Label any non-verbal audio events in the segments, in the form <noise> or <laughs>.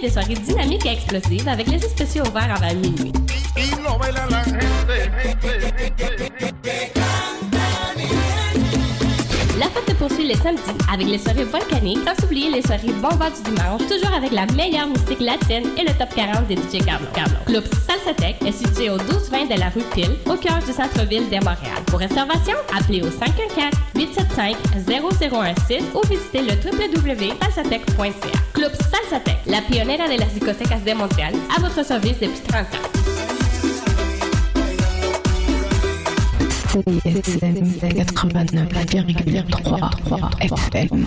des soirées dynamiques et explosives avec les spéciaux ouverts avant minuit. Les samedis avec les soirées volcaniques, sans oublier les soirées bombas du dimanche, toujours avec la meilleure musique latine et le top 40 des DJ Carlo. Carlo. Club Salsatec est situé au 1220 de la rue Pile, au cœur du centre-ville de Montréal. Pour réservation, appelez au 514-875-0016 ou visitez le www.salsatec.ca. Club Salsatec, la pionnière de las discotecas de Montréal, à votre service depuis 30 ans. CSM 89,3 FM.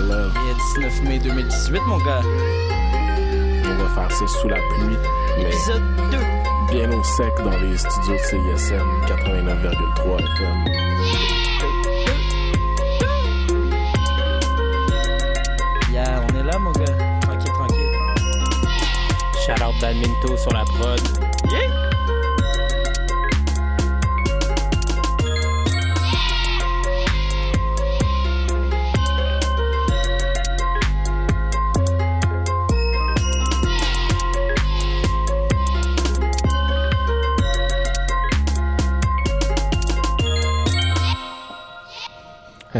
Montréal Love. Il est 19 mai 2018, mon gars. On va faire ça sous la pluie, mais Épisode 2. bien au sec dans les studios de CISM 89,3 FM. Yeah, on est là, mon gars. Tranquille, tranquille. Shout out Badminto sur la prod. Yeah!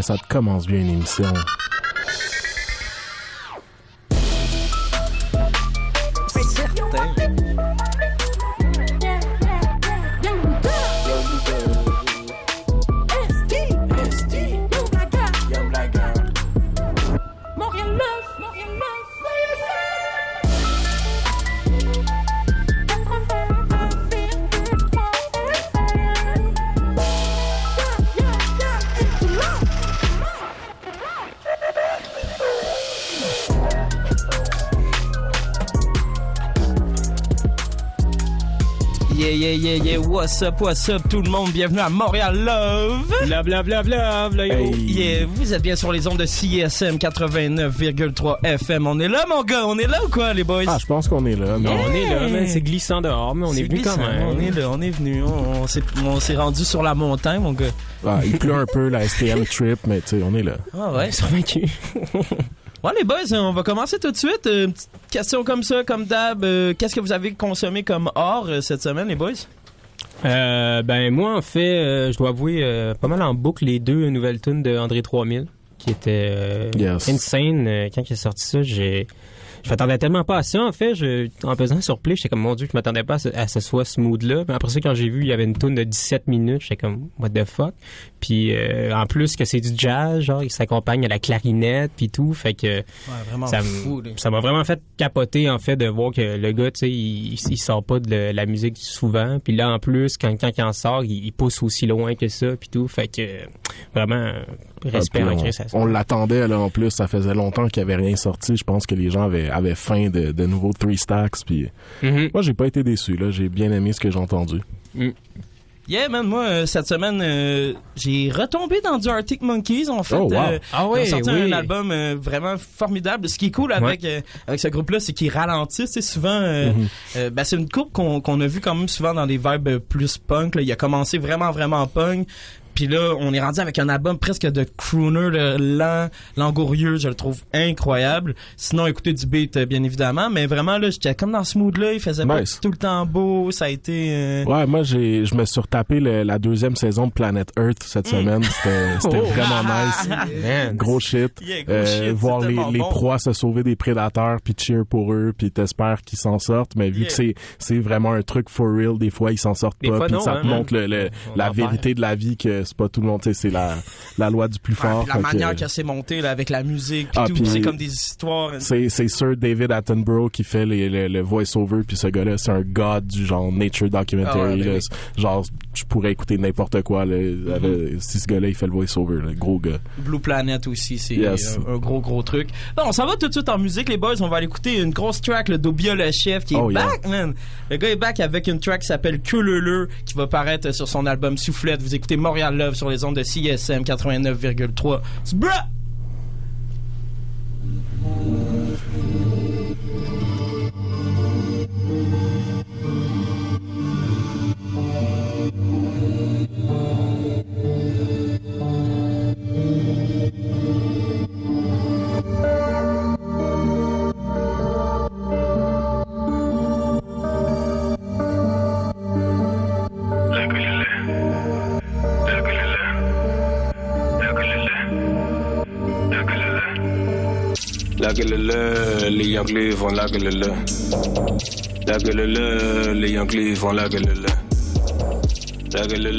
Ça commence bien une What's up, what's up, tout le monde? Bienvenue à Montréal Love. Bla bla bla bla bla yo. Hey. Yeah, vous êtes bien sur les ondes de CSM 89,3 FM. On est là, mon gars? On est là ou quoi, les boys? Ah, je pense qu'on est là. Non, mais on est là, mais c'est glissant dehors, mais on est, venu quand même. On est là, on est venu. On, on s'est, rendu sur la montagne, mon gars. Ah, il pleut un peu, la STM <laughs> trip, mais tu sais, on est là. Ah ouais. Ils sont vaincus. <laughs> Ouais, les boys, on va commencer tout de suite. Euh, Une petite question comme ça, comme d'hab. Euh, qu'est-ce que vous avez consommé comme or euh, cette semaine, les boys? Euh, ben moi en fait, euh, je dois avouer euh, pas mal en boucle les deux nouvelles tunes de André 3000 qui étaient euh, Yes. insane euh, quand il a sorti ça. J'ai je m'attendais tellement pas à ça en fait. Je, en pesant sur play, j'étais comme mon dieu, je m'attendais pas à ce, à ce soit smooth là. Mais après ça, quand j'ai vu il y avait une tune de 17 minutes, j'étais comme what the fuck? Puis euh, en plus que c'est du jazz, genre il s'accompagne à la clarinette puis tout, fait que Ouais, vraiment ça fou. m- ça m'a vraiment fait capoter en fait de voir que le gars tu sais il, il sort pas de la musique souvent puis là en plus quand quand il en sort il, il pousse aussi loin que ça puis tout fait que vraiment euh, respect Ah, puis on on l'attendait, là, en plus. Ça faisait longtemps qu'il n'y avait rien sorti. Je pense que les gens avaient, avaient faim de, de nouveaux Three Stacks. Puis Mhm. moi, j'ai pas été déçu, là. J'ai bien aimé ce que j'ai entendu. Yeah, man, moi, euh, cette semaine, euh, j'ai retombé dans du Arctic Monkeys, en fait. Oh, wow. Euh, Ah ils ont ouais, sorti oui. un album euh, vraiment formidable. Ce qui est cool avec, euh, avec ce groupe-là, c'est qu'ils ralentissent. C'est souvent, euh, Mhm. euh, ben, c'est une coupe qu'on qu'on a vu quand même souvent dans des vibes plus punk. Là. Il a commencé vraiment, vraiment punk. Puis là, on est rendu avec un album presque de crooner là, lent, langourieux. Je le trouve incroyable. Sinon, écouter du beat, euh, bien évidemment. Mais vraiment, là, j'étais comme dans ce mood-là. Il faisait pas Nice. tout le temps beau. Ça a été... euh, Ouais, moi, j'ai, je me suis retapé le- la deuxième saison de Planet Earth cette semaine. C'était, <laughs> c'était Oh. vraiment nice. Man. Gros shit. Yeah, gros Euh, shit, voir les, les proies se sauver des prédateurs puis cheer pour eux puis t'espères qu'ils s'en sortent mais vu Yeah. que c'est c'est vraiment un truc for real des fois ils s'en sortent Des pas puis ça hein, te montre le, le- la vérité de la vie que c'est pas tout le monde, tu c'est la, la loi du plus fort. la fait que- manière qu'elle s'est montée là, avec la musique, Ah, tout, c'est comme des histoires. C'est, c'est Sir David Attenborough qui fait les, le, le voice-over, puis ce gars-là, c'est un god du genre nature documentary. Ah ouais, ben là. oui. Genre, je pourrais écouter n'importe quoi. Là, Mm-hmm. si ce gars-là, il fait le voice-over, le gros gars. Blue Planet aussi, c'est Yes. un, un gros gros truc. Bon, on s'en va tout de suite en musique, les boys. On va aller écouter une grosse track, le Dobia le chef, qui est Oh, yeah. back, man. Le gars est back avec une track qui s'appelle Que le, qui va paraître sur son album Soufflette. Vous écoutez Montréal Love sur les ondes de CSM 89,3. Sbra! Gueule les Yankees font la gueule La gueule les Yankees font la gueule La gueule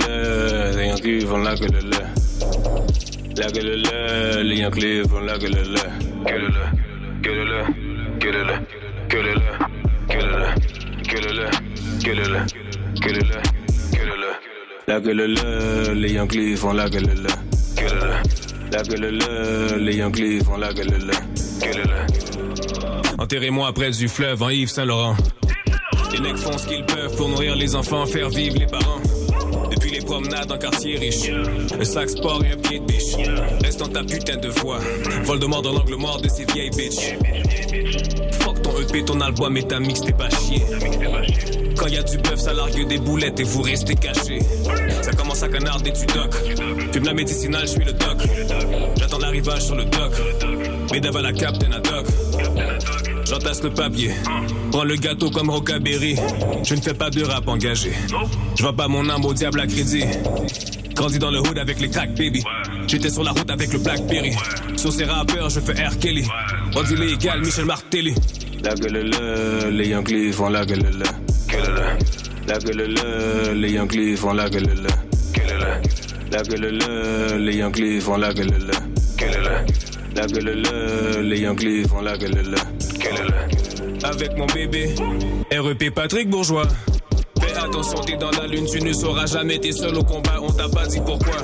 les Yankees font la gueule La gueule les Yankees font la gueule Gueule gueule gueule gueule gueule gueule gueule gueule gueule La gueule les Yankees font la gueule la gueule les Yankees font la gueule Enterrez-moi près du fleuve en Yves Saint-Laurent. Les mecs font ce qu'ils peuvent pour nourrir les enfants, faire vivre les parents. Depuis les promenades en quartier riche, un sac sport et un pied de biche. Reste dans ta putain de foi. Voldemort dans l'angle mort de ces vieilles bitches. Fuck ton EP, ton album et ta mix, t'es pas chier. Quand y a du bœuf, ça largue des boulettes et vous restez cachés. Ça commence à canarder du doc. Fume la médicinale, je suis le doc. J'attends l'arrivage sur le doc. Bédave à la captain à doc. J'entasse le papier. Prends le gâteau comme Rockaberry. Je ne fais pas de rap engagé. Je vends pas mon âme au diable à crédit. Grandi dans le hood avec les crack baby. J'étais sur la route avec le Blackberry. Sur ces rappeurs, je fais R. Kelly. Bandit légal, Michel Martelly. La gueule le, les Yankees font la gueule le. La gueule le, les Yankees font la gueule le. La gueule le, les Yankees font la gueule le. Gueule le. La gueule le, les Yankees font la gueule le. Avec mon bébé, REP Patrick Bourgeois. Fais attention, t'es dans la lune, tu ne sauras jamais, t'es seul au combat, on t'a pas dit pourquoi.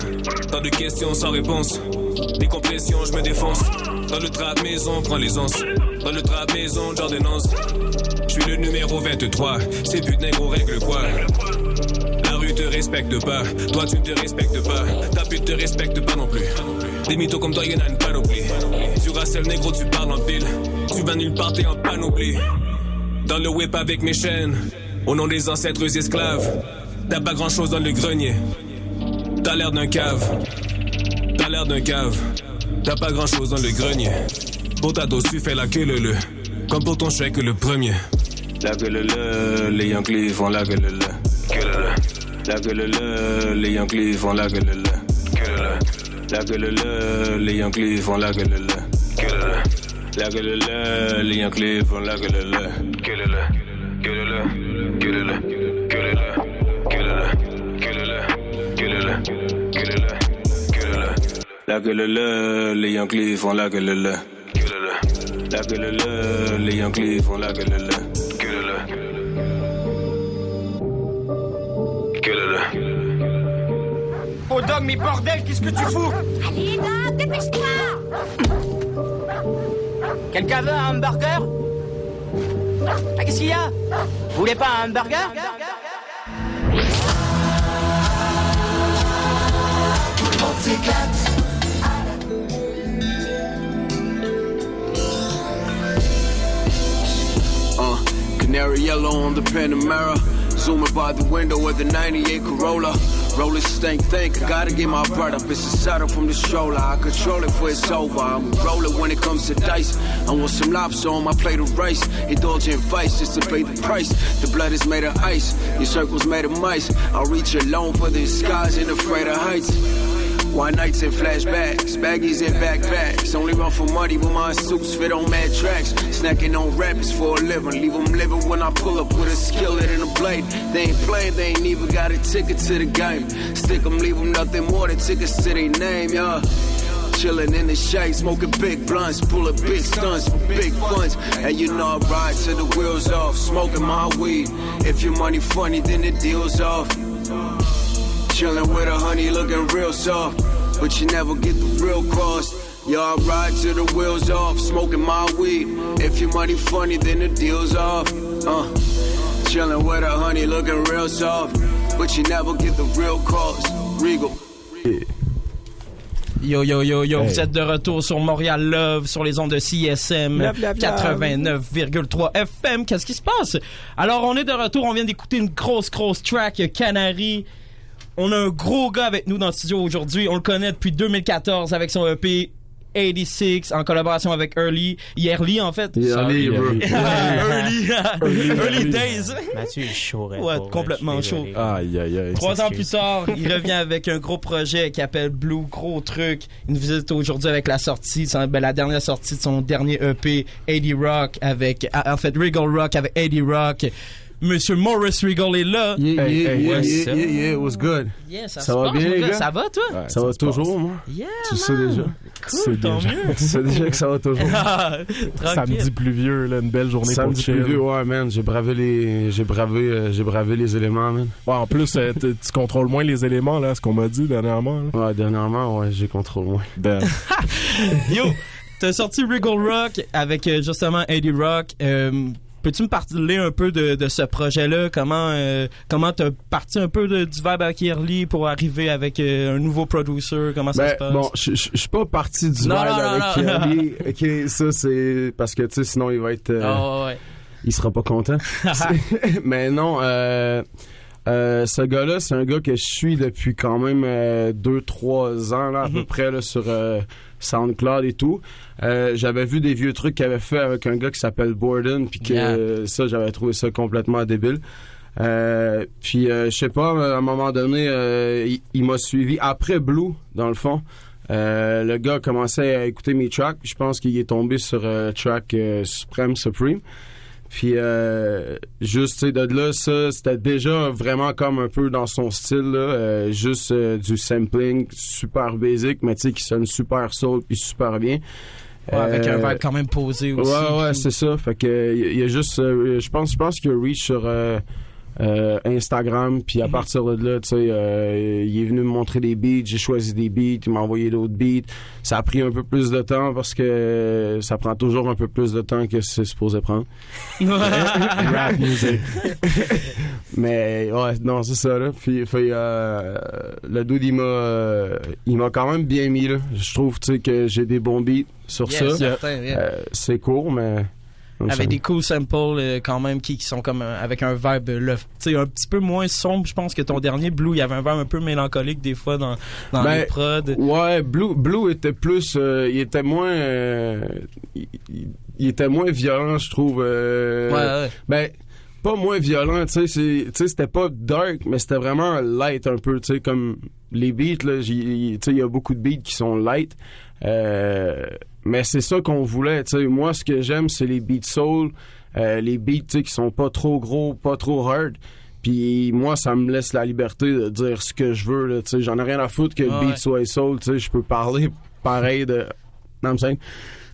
Tant de questions sans réponse. Décompression, je me défonce. Dans le trap maison, prends les onces. Dans le trap maison, j'ordonnance. Je suis le numéro 23. C'est but négro règle quoi? La rue te respecte pas. Toi, tu ne te respectes pas. Ta pute te respecte pas non plus. Des mythos comme toi, y'en a une panoplie. Tu rasselles négro, tu parles en pile. Tu vas nulle part, t'es en panoplie. Dans le whip avec mes chaînes. Au nom des ancêtres esclaves. T'as pas grand chose dans le grenier. T'as l'air d'un cave. T'as l'air d'un cave. T'as pas grand chose dans le grenier. Pour ta dose, tu fais la queue le le. Comme pour ton chèque le premier. La gueule le, les Yankees font la gueule le. Le. La gueule le, les Yankees font la gueule le. Le. La gueule le, les Yankees font la gueule le. Le. La gueule le, les Yankees font la gueule le. Gueule le. Gueule le. Gueule le. Gueule le. Gueule le. Gueule le. Gueule le. Gueule le. Gueule le. La gueule le, les Yankees font la gueule le. Gueule le. La gueule le, les Yankees font la gueule le. Oh dog, mais bordel, qu'est-ce que tu fous Allez, Dom, dépêche-toi Quelqu'un veut un hamburger Ah, qu'est-ce qu'il y a Vous voulez pas un hamburger Uh, canary yellow on the Panamera. Zooming by the window of the 98 Corolla. Roller stank, think I gotta get my bread up. It's a saddle from the stroller. I control it for it's over. I'm a when it comes to dice. I want some lobster on my plate of rice. Indulge in vice just to pay the price. The blood is made of ice. Your circle's made of mice. I'll reach alone for the skies and afraid of heights. White nights and flashbacks, baggies and backpacks. Only run for money when my suits fit on mad tracks. Snacking on rappers for a living. Leave them living when I pull up with a skillet and a blade. They ain't playing, they ain't even got a ticket to the game. Stick them, leave them nothing more than tickets to their name, yeah. Chillin' in the shade, smoking big blunts, pulling big stunts for big funds. And you know I ride the wheels off, smoking my weed. If your money funny, then the deal's off. Chillin' with a honey, looking real soft, but you never get the real cost. Yeah, I ride till the wheels off, smoking my weed. If your money funny, then the deal's off. Uh, chillin' with a honey, looking real soft, but you never get the real cost. Regal. Yo, yo, yo, yo, Hey. vous êtes de retour sur Montréal Love, sur les ondes de CSM Love, love, love. 89,3 FM. Qu'est-ce qui se passe? Alors, on est de retour, on vient d'écouter une grosse, grosse track Canary. On a un gros gars avec nous dans le studio aujourd'hui. On le connaît depuis 2014 avec son EP 86 en collaboration avec Early. Yearly, en fait. Yearly, bro. Early, <laughs> <laughs> Early, Early Early. Days. Mathieu, est chaud, Ouais, complètement désolé. Aïe, aïe, aïe. Trois ans plus tard, il <laughs> revient avec un gros projet qui appelle Blue, gros truc. Il nous visite aujourd'hui avec la sortie, son- ben, la dernière sortie de son dernier EP, 80 Rock, avec, en fait, Regal Rock avec 80 Rock. Monsieur Morris Regal est là. Yeah, Hey, yeah, hey, yeah, yeah, yeah, yeah, what's good? Yeah, ça, va passe, bien, mon les gars? gars? Ça va, toi? Ouais, Ça va toujours, moi? Yeah, Tu sais déjà? Cool, tant déjà. mieux. Tu sais déjà que ça va toujours? <laughs> Tranquille. Samedi pluvieux, là, une belle journée Samedi pour chill. plus vieux, ouais, man. J'ai bravé les, j'ai bravé, euh, j'ai bravé les éléments, man. Ouais, en plus, euh, tu contrôles moins les éléments, là, ce qu'on m'a dit dernièrement. Là. Ouais, dernièrement, ouais, j'ai contrôle moins. Ben, <laughs> Yo, t'as sorti Regal Rock avec euh, justement Eddie Rock. Euh, Peux-tu me parler un peu de, de ce projet-là? Comment euh, comment t'as parti un peu de, du vibe avec Yearly pour arriver avec euh, un nouveau producer? Comment ça se Ben, passe? bon, je suis pas parti du Non, vibe non, non, avec. Kirby. <laughs> Ok, ça, c'est parce que, tu sais, sinon, il va être, euh, Ah, ouais. il sera pas content. <laughs> <laughs> Mais non, euh, euh, ce gars-là, c'est un gars que je suis depuis quand même 2-3 ans, là, à peu Mhm. près, là, sur euh, SoundCloud et tout. Euh, j'avais vu des vieux trucs qu'il avait fait avec un gars qui s'appelle Borden, puis que Yeah. ça, j'avais trouvé ça complètement débile. Euh, puis, euh, je sais pas, à un moment donné, euh, il, il m'a suivi après Blue, dans le fond. Le gars commençait à écouter mes tracks, puis je pense qu'il est tombé sur track Supreme Supreme. Puis euh, juste, de là, ça, c'était déjà vraiment comme un peu dans son style, là, euh, juste euh, du sampling super basic, mais tu sais, qui sonne super soul puis super bien. Ouais, avec un Euh, vibe quand même posé aussi. Ouais, ouais, puis- c'est ça. Fait que il y, a juste, euh, je pense, je pense qu'il y a reach sur euh, Instagram, puis à Mhm. partir de là, tu sais, euh, il est venu me montrer des beats, j'ai choisi des beats, il m'a envoyé d'autres beats. Ça a pris un peu plus de temps parce que ça prend toujours un peu plus de temps que c'est supposé prendre. <laughs> rap music. <laughs> Mais ouais, non, c'est ça là. Puis, euh, le dude il m'a, il m'a quand même bien mis là. Je trouve, tu sais, que j'ai des bons beats sur ça. yeah. C'est court, mais avec des cool samples euh, quand même qui, qui sont comme euh, avec un vibe euh, le- tu sais un petit peu moins sombre je pense que ton dernier Blue il y avait un vibe un peu mélancolique des fois dans, dans Ben, les prods Ouais, Blue, Blue était plus, euh, il était moins, euh, il, il- était moins violent, je trouve. ouais, ouais. Ben, pas moins violent, tu sais, c'était pas dark, mais c'était vraiment light un peu, tu sais, comme les beats là, j'ai- tu sais, il y a beaucoup de beats qui sont light. Euh, mais c'est ça qu'on voulait, tu sais. Moi, ce que j'aime, c'est les beats soul, euh, les beats, tu sais, qui sont pas trop gros, pas trop hard. Puis moi, ça me laisse la liberté de dire ce que je veux, tu sais. J'en ai rien à foutre que Ah le beat ouais. soit soul, tu sais. Je peux parler pareil de... Non, I'm saying?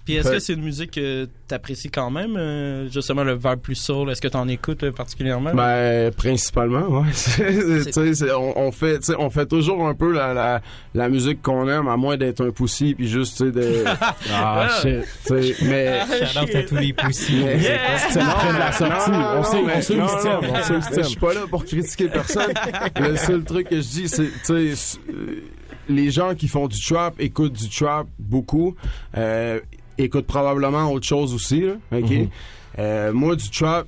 Puis est-ce que c'est une musique que t'apprécies quand même euh, justement le vibe plus soul? Est-ce que t'en écoutes euh, particulièrement? Ben, principalement, ouais. <laughs> Tu sais, c'est- on, on fait, tu sais, on fait toujours un peu la, la, la musique qu'on aime, à moins d'être un poussi, puis juste, tu sais, de... <laughs> Ah, shit. tu sais, mais... Shout out à tous les poussies. mais- C'est la sortie. Non, On sait, non, on sait On sait le mais Je suis pas là pour critiquer <laughs> personne. le seul truc que je dis, c'est, tu sais, euh, les gens qui font du trap écoutent du trap beaucoup, euh, écoutent probablement autre chose aussi, là, ok? Mhm. Euh, moi, du trap,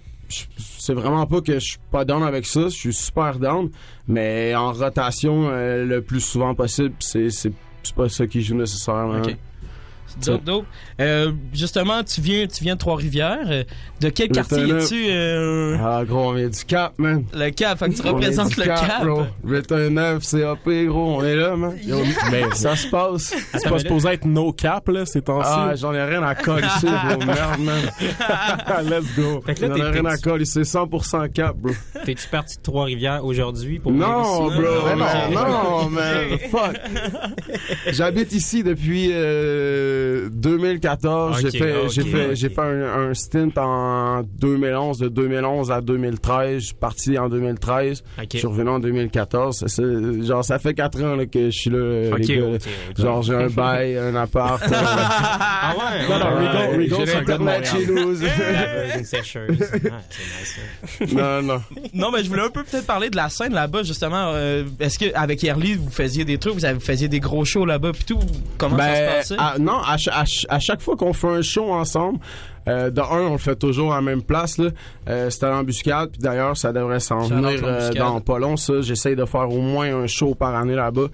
c'est vraiment pas que je suis pas down avec ça, je suis super down, mais en rotation euh, le plus souvent possible, c'est, c'est, c'est pas ça qui joue nécessairement. Dope, dope. Euh, justement, tu viens, tu viens de Trois-Rivières. Euh, De quel Le quartier es-tu? euh, Ah, gros, on vient du Cap, man. le Cap, fait que tu On représentes le du Cap. bro. 819, CAP, gros, on est là, man. <laughs> Yo, Mais ça se passe. c'est pas supposé être no cap, là, ces temps-ci. Ah, j'en ai rien à coller <laughs> ici, bro. Merde, man. <laughs> Let's go. J'en ai rien à coller. C'est 100% Cap, bro. T'es-tu parti de Trois-Rivières aujourd'hui pour Non, bro. ici? Non, non, man. Fuck. J'habite ici depuis euh, 2014. Ok, j'ai fait, j'ai fait, j'ai fait un, un stint en 2011, de 2011 à 2013. Je suis parti en 2013. Ok. Je suis revenu en 2014. Ça, c'est- genre, ça fait 4 ans là, que je suis là, les gars. Genre, j'ai un bail, un appart. <laughs> euh, Ah ouais? non, non, ouais, Rigo, ouais, Rigo, j'ai c'est un gars de <laughs> <laughs> nice, ça. non, non. Non, mais je voulais un peu peut-être parler de la scène là-bas, justement. Euh, Est-ce que avec Yerly, vous faisiez des trucs, vous faisiez des gros shows là-bas, pis tout? Comment ça se passait? à- Ben, non, à, cha- à ch- à chaque fois qu'on fait un show ensemble, euh, de un, on le fait toujours à la même place. Là. Euh, c'est à l'embuscade, puis d'ailleurs, ça devrait s'en venir euh, dans pas long. Ça, j'essaye de faire au moins un show par année là-bas.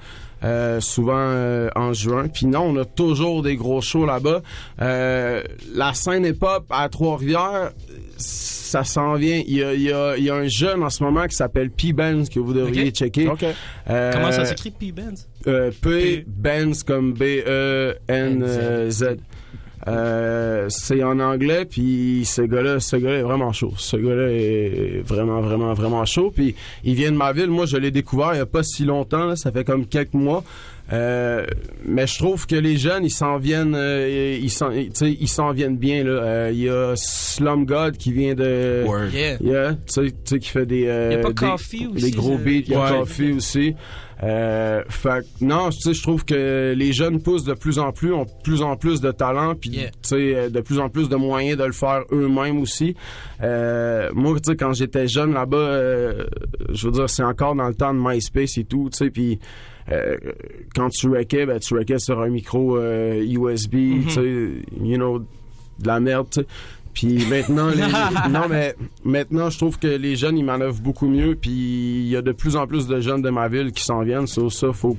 Euh, souvent euh, en juin. Puis non, on a toujours des gros shows là-bas. Euh, la scène hip-hop à Trois-Rivières, ça s'en vient. Il y a, il y a- il y a un jeune en ce moment qui s'appelle P. Benz que vous devriez checker. OK. Euh, Comment ça s'écrit, P-Benz? euh, P. Benz comme B-E-N-Z. Euh, c'est en anglais, puis ce gars-là, ce gars-là est vraiment chaud. Ce gars-là est vraiment, vraiment, vraiment chaud. Puis il vient de ma ville. Moi, je l'ai découvert il y a pas si longtemps. là. ça fait comme quelques mois. Euh, mais je trouve que les jeunes, ils s'en viennent, euh, ils s'en, tu sais, ils s'en viennent bien là. Euh, Il y a Slum God qui vient de, Word. Yeah. Yeah, tu sais, tu sais, qui fait des, euh, Y a pas des, Coffee aussi, des gros beats. Il y a Ouais. Coffee aussi. Euh, fait que, non, tu sais, je trouve que les jeunes poussent de plus en plus, ont de plus en plus de talent, puis Yeah. tu sais, euh, de plus en plus de moyens de le faire eux-mêmes aussi. Euh, moi, tu sais, quand j'étais jeune là-bas, euh, je veux dire, c'est encore dans le temps de MySpace et tout, tu sais, puis euh, quand tu wreckais, ben, tu wreckais sur un micro euh, USB, Mm-hmm. tu sais, you know, de la merde, tu sais. Puis maintenant, les- <laughs> non mais maintenant, je trouve que les jeunes ils manœuvrent beaucoup mieux. Puis il y a de plus en plus de jeunes de ma ville qui s'en viennent. Sur ça, faut,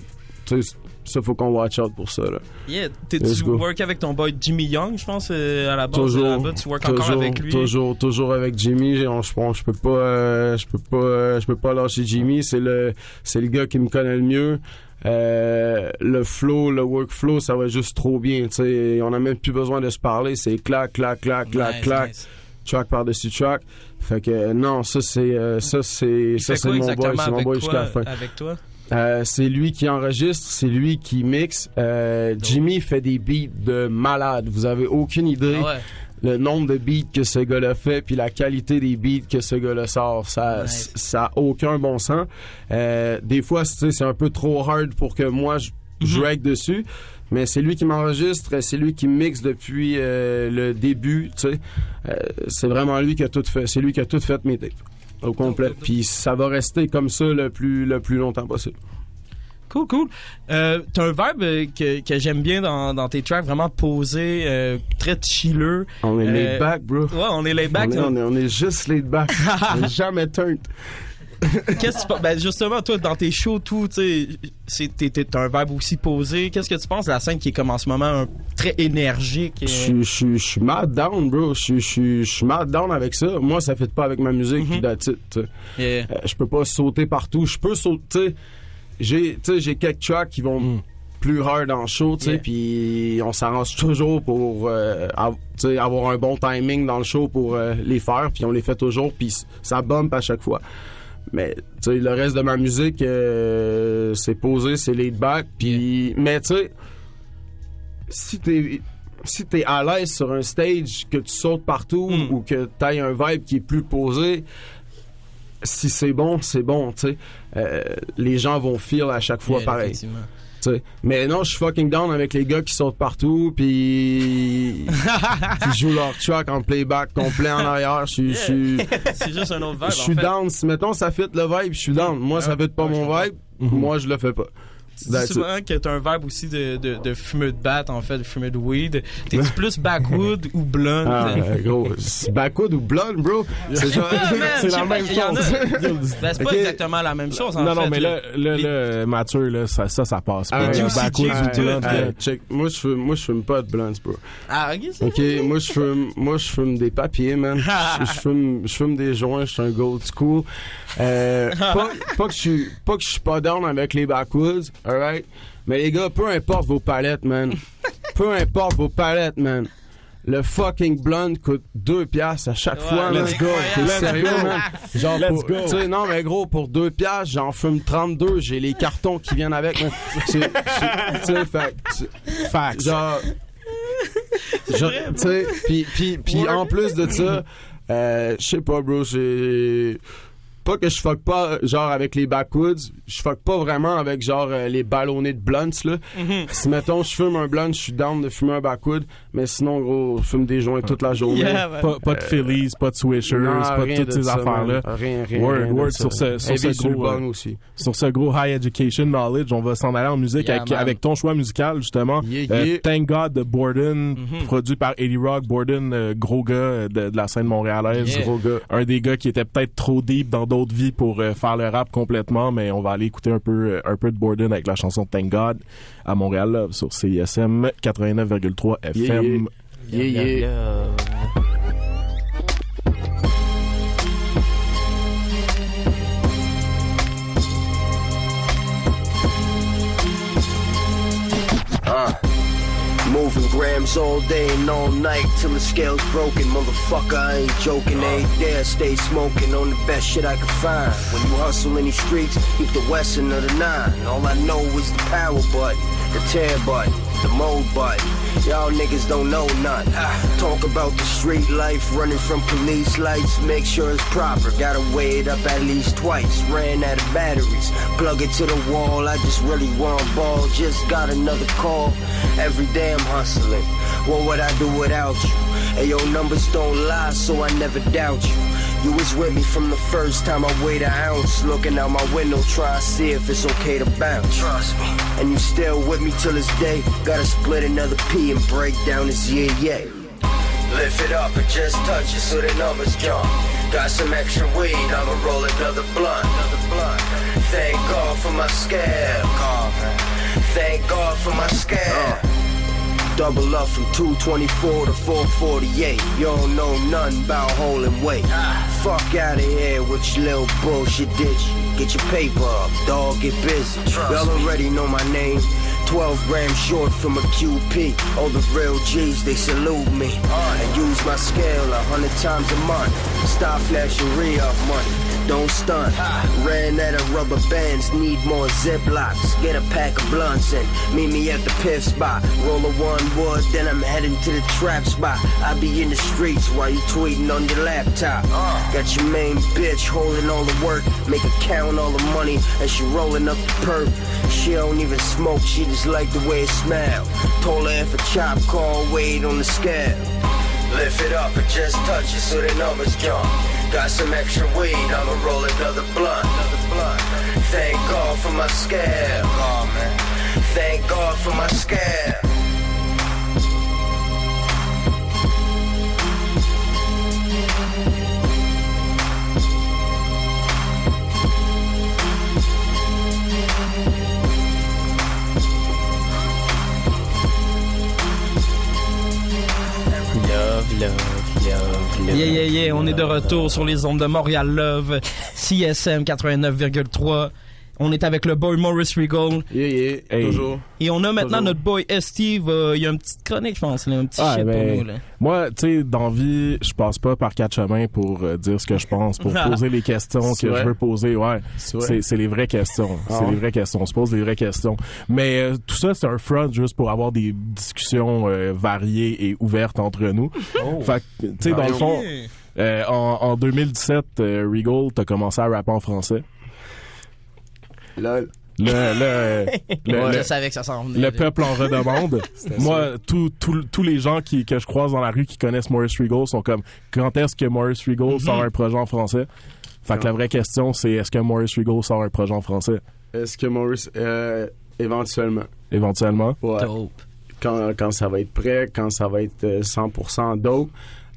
ça faut qu'on watch out pour ça. Là. Yeah. T'es-tu work avec ton boy Jimmy Young, je pense, euh, à la base Toujours, là-bas? Tu work encore toujours, avec lui? toujours, toujours avec Jimmy. On- Je pense, je peux pas, euh, je peux pas, euh, je peux pas lâcher Jimmy. C'est le, c'est le gars qui me connaît le mieux. Euh, le flow, le workflow, ça va juste trop bien. Tu sais, on a même plus besoin de se parler. C'est clac, clac, clac, clac, Nice, clac. nice. track par-dessus track. Fait que non, ça c'est euh, ça c'est Il ça fait c'est quoi mon boy, c'est mon boy jusqu'à la fin. Avec toi? Euh, c'est lui qui enregistre, c'est lui qui mixe. Euh, Jimmy fait des beats de malade. Vous avez aucune idée Ah ouais. le nombre de beats que ce gars-là fait, puis la qualité des beats que ce gars-là sort. Ça, Nice. ça a aucun bon sens. Euh, des fois, c'est un peu trop hard pour que moi je, Mhm. je règle dessus. Mais c'est lui qui m'enregistre, c'est lui qui mixe depuis euh, le début, tu sais. Euh, c'est vraiment lui qui a tout fait. C'est lui qui a tout fait mes tapes au complet. Puis ça va rester comme ça le plus le plus longtemps possible. Cool, cool. Euh, T'as un vibe euh, que, que j'aime bien dans, dans tes tracks, vraiment posé, euh, très chilleux. On est Euh, laid back, bro. Ouais, on est laid back. on, est, on, est, on est juste laid back. <laughs> jamais turned. <laughs> Qu'est-ce que tu penses? Ben, justement, toi, dans tes shows, tout, tu sais, t'es- un vibe aussi posé. Qu'est-ce que tu penses de la scène qui est comme en ce moment un- très énergique? Je euh, suis- je mad down, bro. Je suis- mad down avec ça. Moi, ça fait pas avec ma musique, puis yeah. Euh, je peux pas sauter partout. Je peux sauter. J'ai, j'ai quelques tracks qui vont plus hard en show, tu sais, Yeah. puis on s'arrange toujours pour euh, av- avoir un bon timing dans le show pour euh, les faire, puis on les fait toujours, puis ça bump à chaque fois. Mais tu sais, le reste de ma musique, euh, c'est posé, c'est laid back, puis mais tu sais, si t'es si t'es à l'aise sur un stage, que tu sautes partout Mm. ou que t'ailles un vibe qui est plus posé, si c'est bon, c'est bon, tu sais. Euh, les gens vont feel à chaque fois Yeah, pareil. Mais non, je suis fucking down avec les gars qui sautent partout, puis <laughs> qui jouent leur track en playback complet en arrière. Je suis- <laughs> C'est juste un autre vibe. je suis en fait. down. Si mettons ça fit le vibe, je suis down. Moi, ça fit pas Ouais, mon vibe, moi je le fais pas. Tu dis souvent que t'as un verbe aussi de, de, de fumeux de batte, en fait, de fumeux de weed. T'es-tu plus backwood <laughs> ou blunt? Ah, euh, gros, c'est backwood ou blonde, bro? C'est genre, <laughs> Ah, man, c'est la même chose. <laughs> Ben, c'est pas exactement la même chose, en non, fait. non, mais là. là, là, là, Mathieu, là, ça, ça, ça passe pas. Ah, Jigs, ou check. Moi, je fume, moi, je fume pas de blunts, bro. Ah, ok, ça. OK, moi, je fume, moi, je fume des papiers, man. Je je fume, je fume des joints, je suis un gold school. Euh, pas, pas que je suis, pas que je suis pas down avec les backwoods, alright? Mais les gars, peu importe vos palettes, man. <laughs> Peu importe vos palettes, man. Le fucking blunt coûte 2 piastres à chaque Ouais, fois, man. let's go. T'es sérieux, man? Genre, Let's pour- go. tu sais, non, mais gros, pour 2 piastres, j'en fume 32. J'ai les cartons qui viennent avec, man. Tu sais, fait, Facts. genre tu sais puis puis puis en plus de ça euh, je sais pas bro j'ai pas que je fuck pas genre avec les backwoods. Je fuck pas vraiment avec genre euh, les ballonnés de blunts là. Mhm. si mettons je fume un blunt je suis down de fumer un backwood mais sinon gros fume des joints toute la journée Yeah, man. Pas, pas de Phillies, pas de Swishers, Non, pas de toutes de ces ça, affaires-là. rien rien Word, rien word sur ce- sur ce gros, euh, aussi Sur ce gros high education knowledge, on va s'en aller en musique Yeah, avec, ton choix musical, justement. Yeah, Euh. Thank God de Borden, Mhm. produit par Eddie Rock. Borden, euh, gros gars euh, de, de la scène montréalaise. Yeah. gros gars Un des gars qui était peut-être trop deep dans d'autres vies pour euh, faire le rap complètement, mais on va aller écouter un peu, euh, un peu de Borden avec la chanson Thank God à Montréal sur CISM 89,3 FM. Moving grams all day and all night till the scale's broken. Motherfucker, I ain't joking. Ain't there? stay smoking on the best shit I can find. When you hustle in these streets, keep the western of the nine. All I know is the power button, the tear button, the mode button. Y'all niggas don't know nothing. Talk about the street life, running from police lights. Make sure it's proper. Gotta weigh it up at least twice. Ran out of batteries. Plug it to the wall. I just really want ball. Just got another call. Every day I'm hustling. What would I do without you? Hey, your numbers don't lie, so I never doubt you. You was with me from the first time I weighed an ounce. Looking out my window, try to see if it's okay to bounce. Trust me. And you still with me till this day. Gotta split another P and break down this yeah, yeah. Lift it up and just touch it so the numbers jump. Got some extra weed, I'ma roll another blunt. Another blunt. Thank God for my scab. Thank God for my scab. Uh. Double up from 224 to 448. You don't know nothing about holding weight. Fuck out of here with your little bullshit ditch. Get your paper up, dog, get busy. Y'all already know my name. 12 grams short from a QP. All the real G's, they salute me. I use my scale a hundred times a month. Stop flashing re-up money. Don't stunt. Ran out of rubber bands, need more ziplocs. Get a pack of blunts and meet me at the piff spot. Roll a one wood, then I'm heading to the trap spot. I be in the streets while you tweeting on your laptop. Got your main bitch holding all the work, make her count all the money, and she rolling up the perk. She don't even smoke, she just like the way it smell. Told her if a chop call, wait on the scale. Lift it up and just touch it so the numbers jump. Got some extra weed, I'ma roll another blunt. Thank God for my scab. Thank God for my scab. Love, love. Yeah, yeah, yeah, on est de retour sur les ondes de Montréal Love, CSM 89,3. On est avec le boy Maurice Regal. Yeah, yeah, Hey. toujours. Et on a maintenant Toujours. notre boy Steve. euh, il y a une petite chronique, je pense. là, un petit Ah, shit ben, pour nous. Là. Moi, tu sais, dans vie, je passe pas par quatre chemins pour euh, dire ce que je pense, pour <laughs> poser les questions que vrai. je veux poser. Ouais, C'est vrai. c'est c'est les vraies questions. Ah c'est les vraies questions. On se pose les vraies questions. Mais euh, tout ça, c'est un front juste pour avoir des discussions euh, variées et ouvertes entre nous. <laughs> Fait que, tu sais, dans le fond, euh, en, en 2017, euh, Regal, t'as commencé à rapper en français. Lol. Le, le, le, Ouais, le- je savais que ça s'en venait. le là. peuple en redemande. <laughs> Moi, tous les gens qui, que je croise dans la rue qui connaissent Maurice Regal sont comme quand est-ce que Maurice Regal sort un projet en français? Fait que la vraie question, c'est est-ce que Maurice Regal sort un projet en français? Est-ce que Maurice. Euh, Éventuellement? éventuellement. Ouais. Dope. Quand, quand ça va être prêt, quand ça va être euh, 100% dope.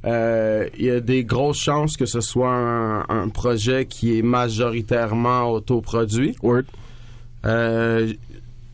Euh, Il y a des grosses chances que ce soit un, un projet qui est majoritairement autoproduit. Word. Euh,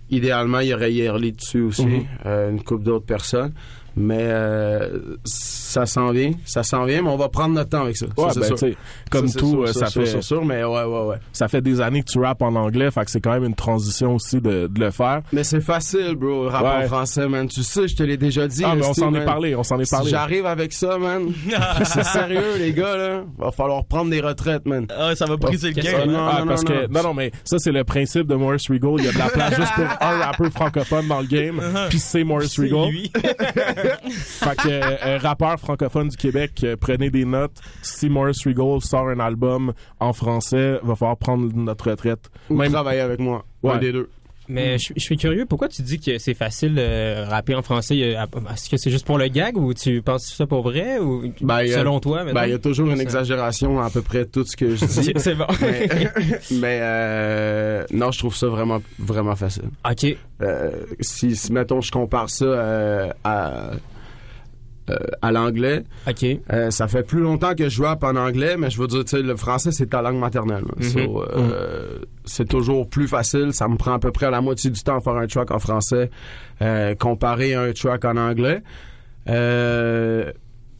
idéalement, il y aurait Yearly dessus aussi, Mhm. euh, une couple d'autres personnes. Mais euh, ça s'en vient, ça s'en vient, mais on va prendre notre temps avec ça. Ça, Ouais, c'est ben, sûr. tu sais, comme Ça, tout, sûr, euh, ça sûr, fait sûr, sûr, mais ouais, ouais, ouais. ça fait des années que tu rappes en anglais, fait que c'est quand même une transition aussi de, de le faire. Mais c'est facile, bro, rap Ouais. en français, man. Tu sais, je te l'ai déjà dit. Ah, mais on s'en est parlé, on s'en est Si parlé. j'arrive avec ça, man, <laughs> c'est sérieux, les gars, là. Va falloir prendre des retraites, man. Ah, ça va briser le game. non, Ah, non, parce non, que non. non non mais ça c'est le principe de Maurice Regal, il y a de la place juste pour un <laughs> rappeur francophone dans le game, puis c'est Maurice Regal. <laughs> <laughs> Fait que euh, rappeur francophone du Québec, euh, prenez des notes. Si Maurice Regal sort un album en français, va falloir prendre notre retraite. Ou Même- travailler avec moi. Un Ouais. des deux. Mais je je suis curieux, pourquoi tu dis que c'est facile de rapper en français? Euh, Est-ce que c'est juste pour le gag ou tu penses ça pour vrai? Ou Ben, a- selon toi? Ben, il y a toujours une Ça- exagération à peu près tout ce que je <laughs> dis. C'est bon. mais <laughs> mais, euh, non, je trouve ça vraiment, vraiment facile. ok. Euh, si, si, mettons, je compare ça euh, à, euh, à l'anglais, Ok. euh, ça fait plus longtemps que je rappe en anglais, mais je veux dire, tu sais, le français, c'est ta langue maternelle. Mhm. So, euh, C'est toujours plus facile. Ça me prend à peu près la moitié du temps à faire un track en français comparé à un track en anglais.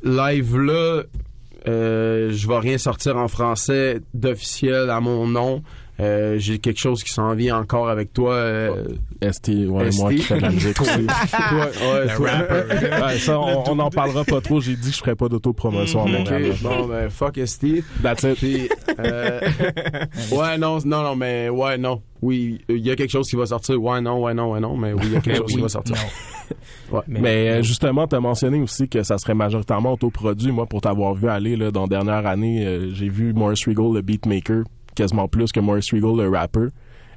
Live là, je vais rien sortir en français d'officiel à mon nom. Euh, J'ai quelque chose qui s'en vient encore avec toi. euh, ST, ouais, ST. moi qui fais de la musique aussi. toi, ouais, toi. Ouais, ça, on, on en parlera pas trop. J'ai dit que je ferais pas d'autopromotion à Ok, Montréal. bon, ben, fuck ST. That's it. Puis, <laughs> euh, ouais, non, non, non, mais ouais, non. Oui, il y a quelque chose qui va sortir. Ouais, non, ouais, non, ouais, non, mais oui, il y a quelque <laughs> chose qui va sortir. <laughs> Ouais. Mais euh, justement, tu as mentionné aussi que ça serait majoritairement autoproduit. Moi, pour t'avoir vu aller là, dans la dernière année, euh, j'ai vu Maurice Regal, le beatmaker, quasiment plus que Maurice Regal, le rapper.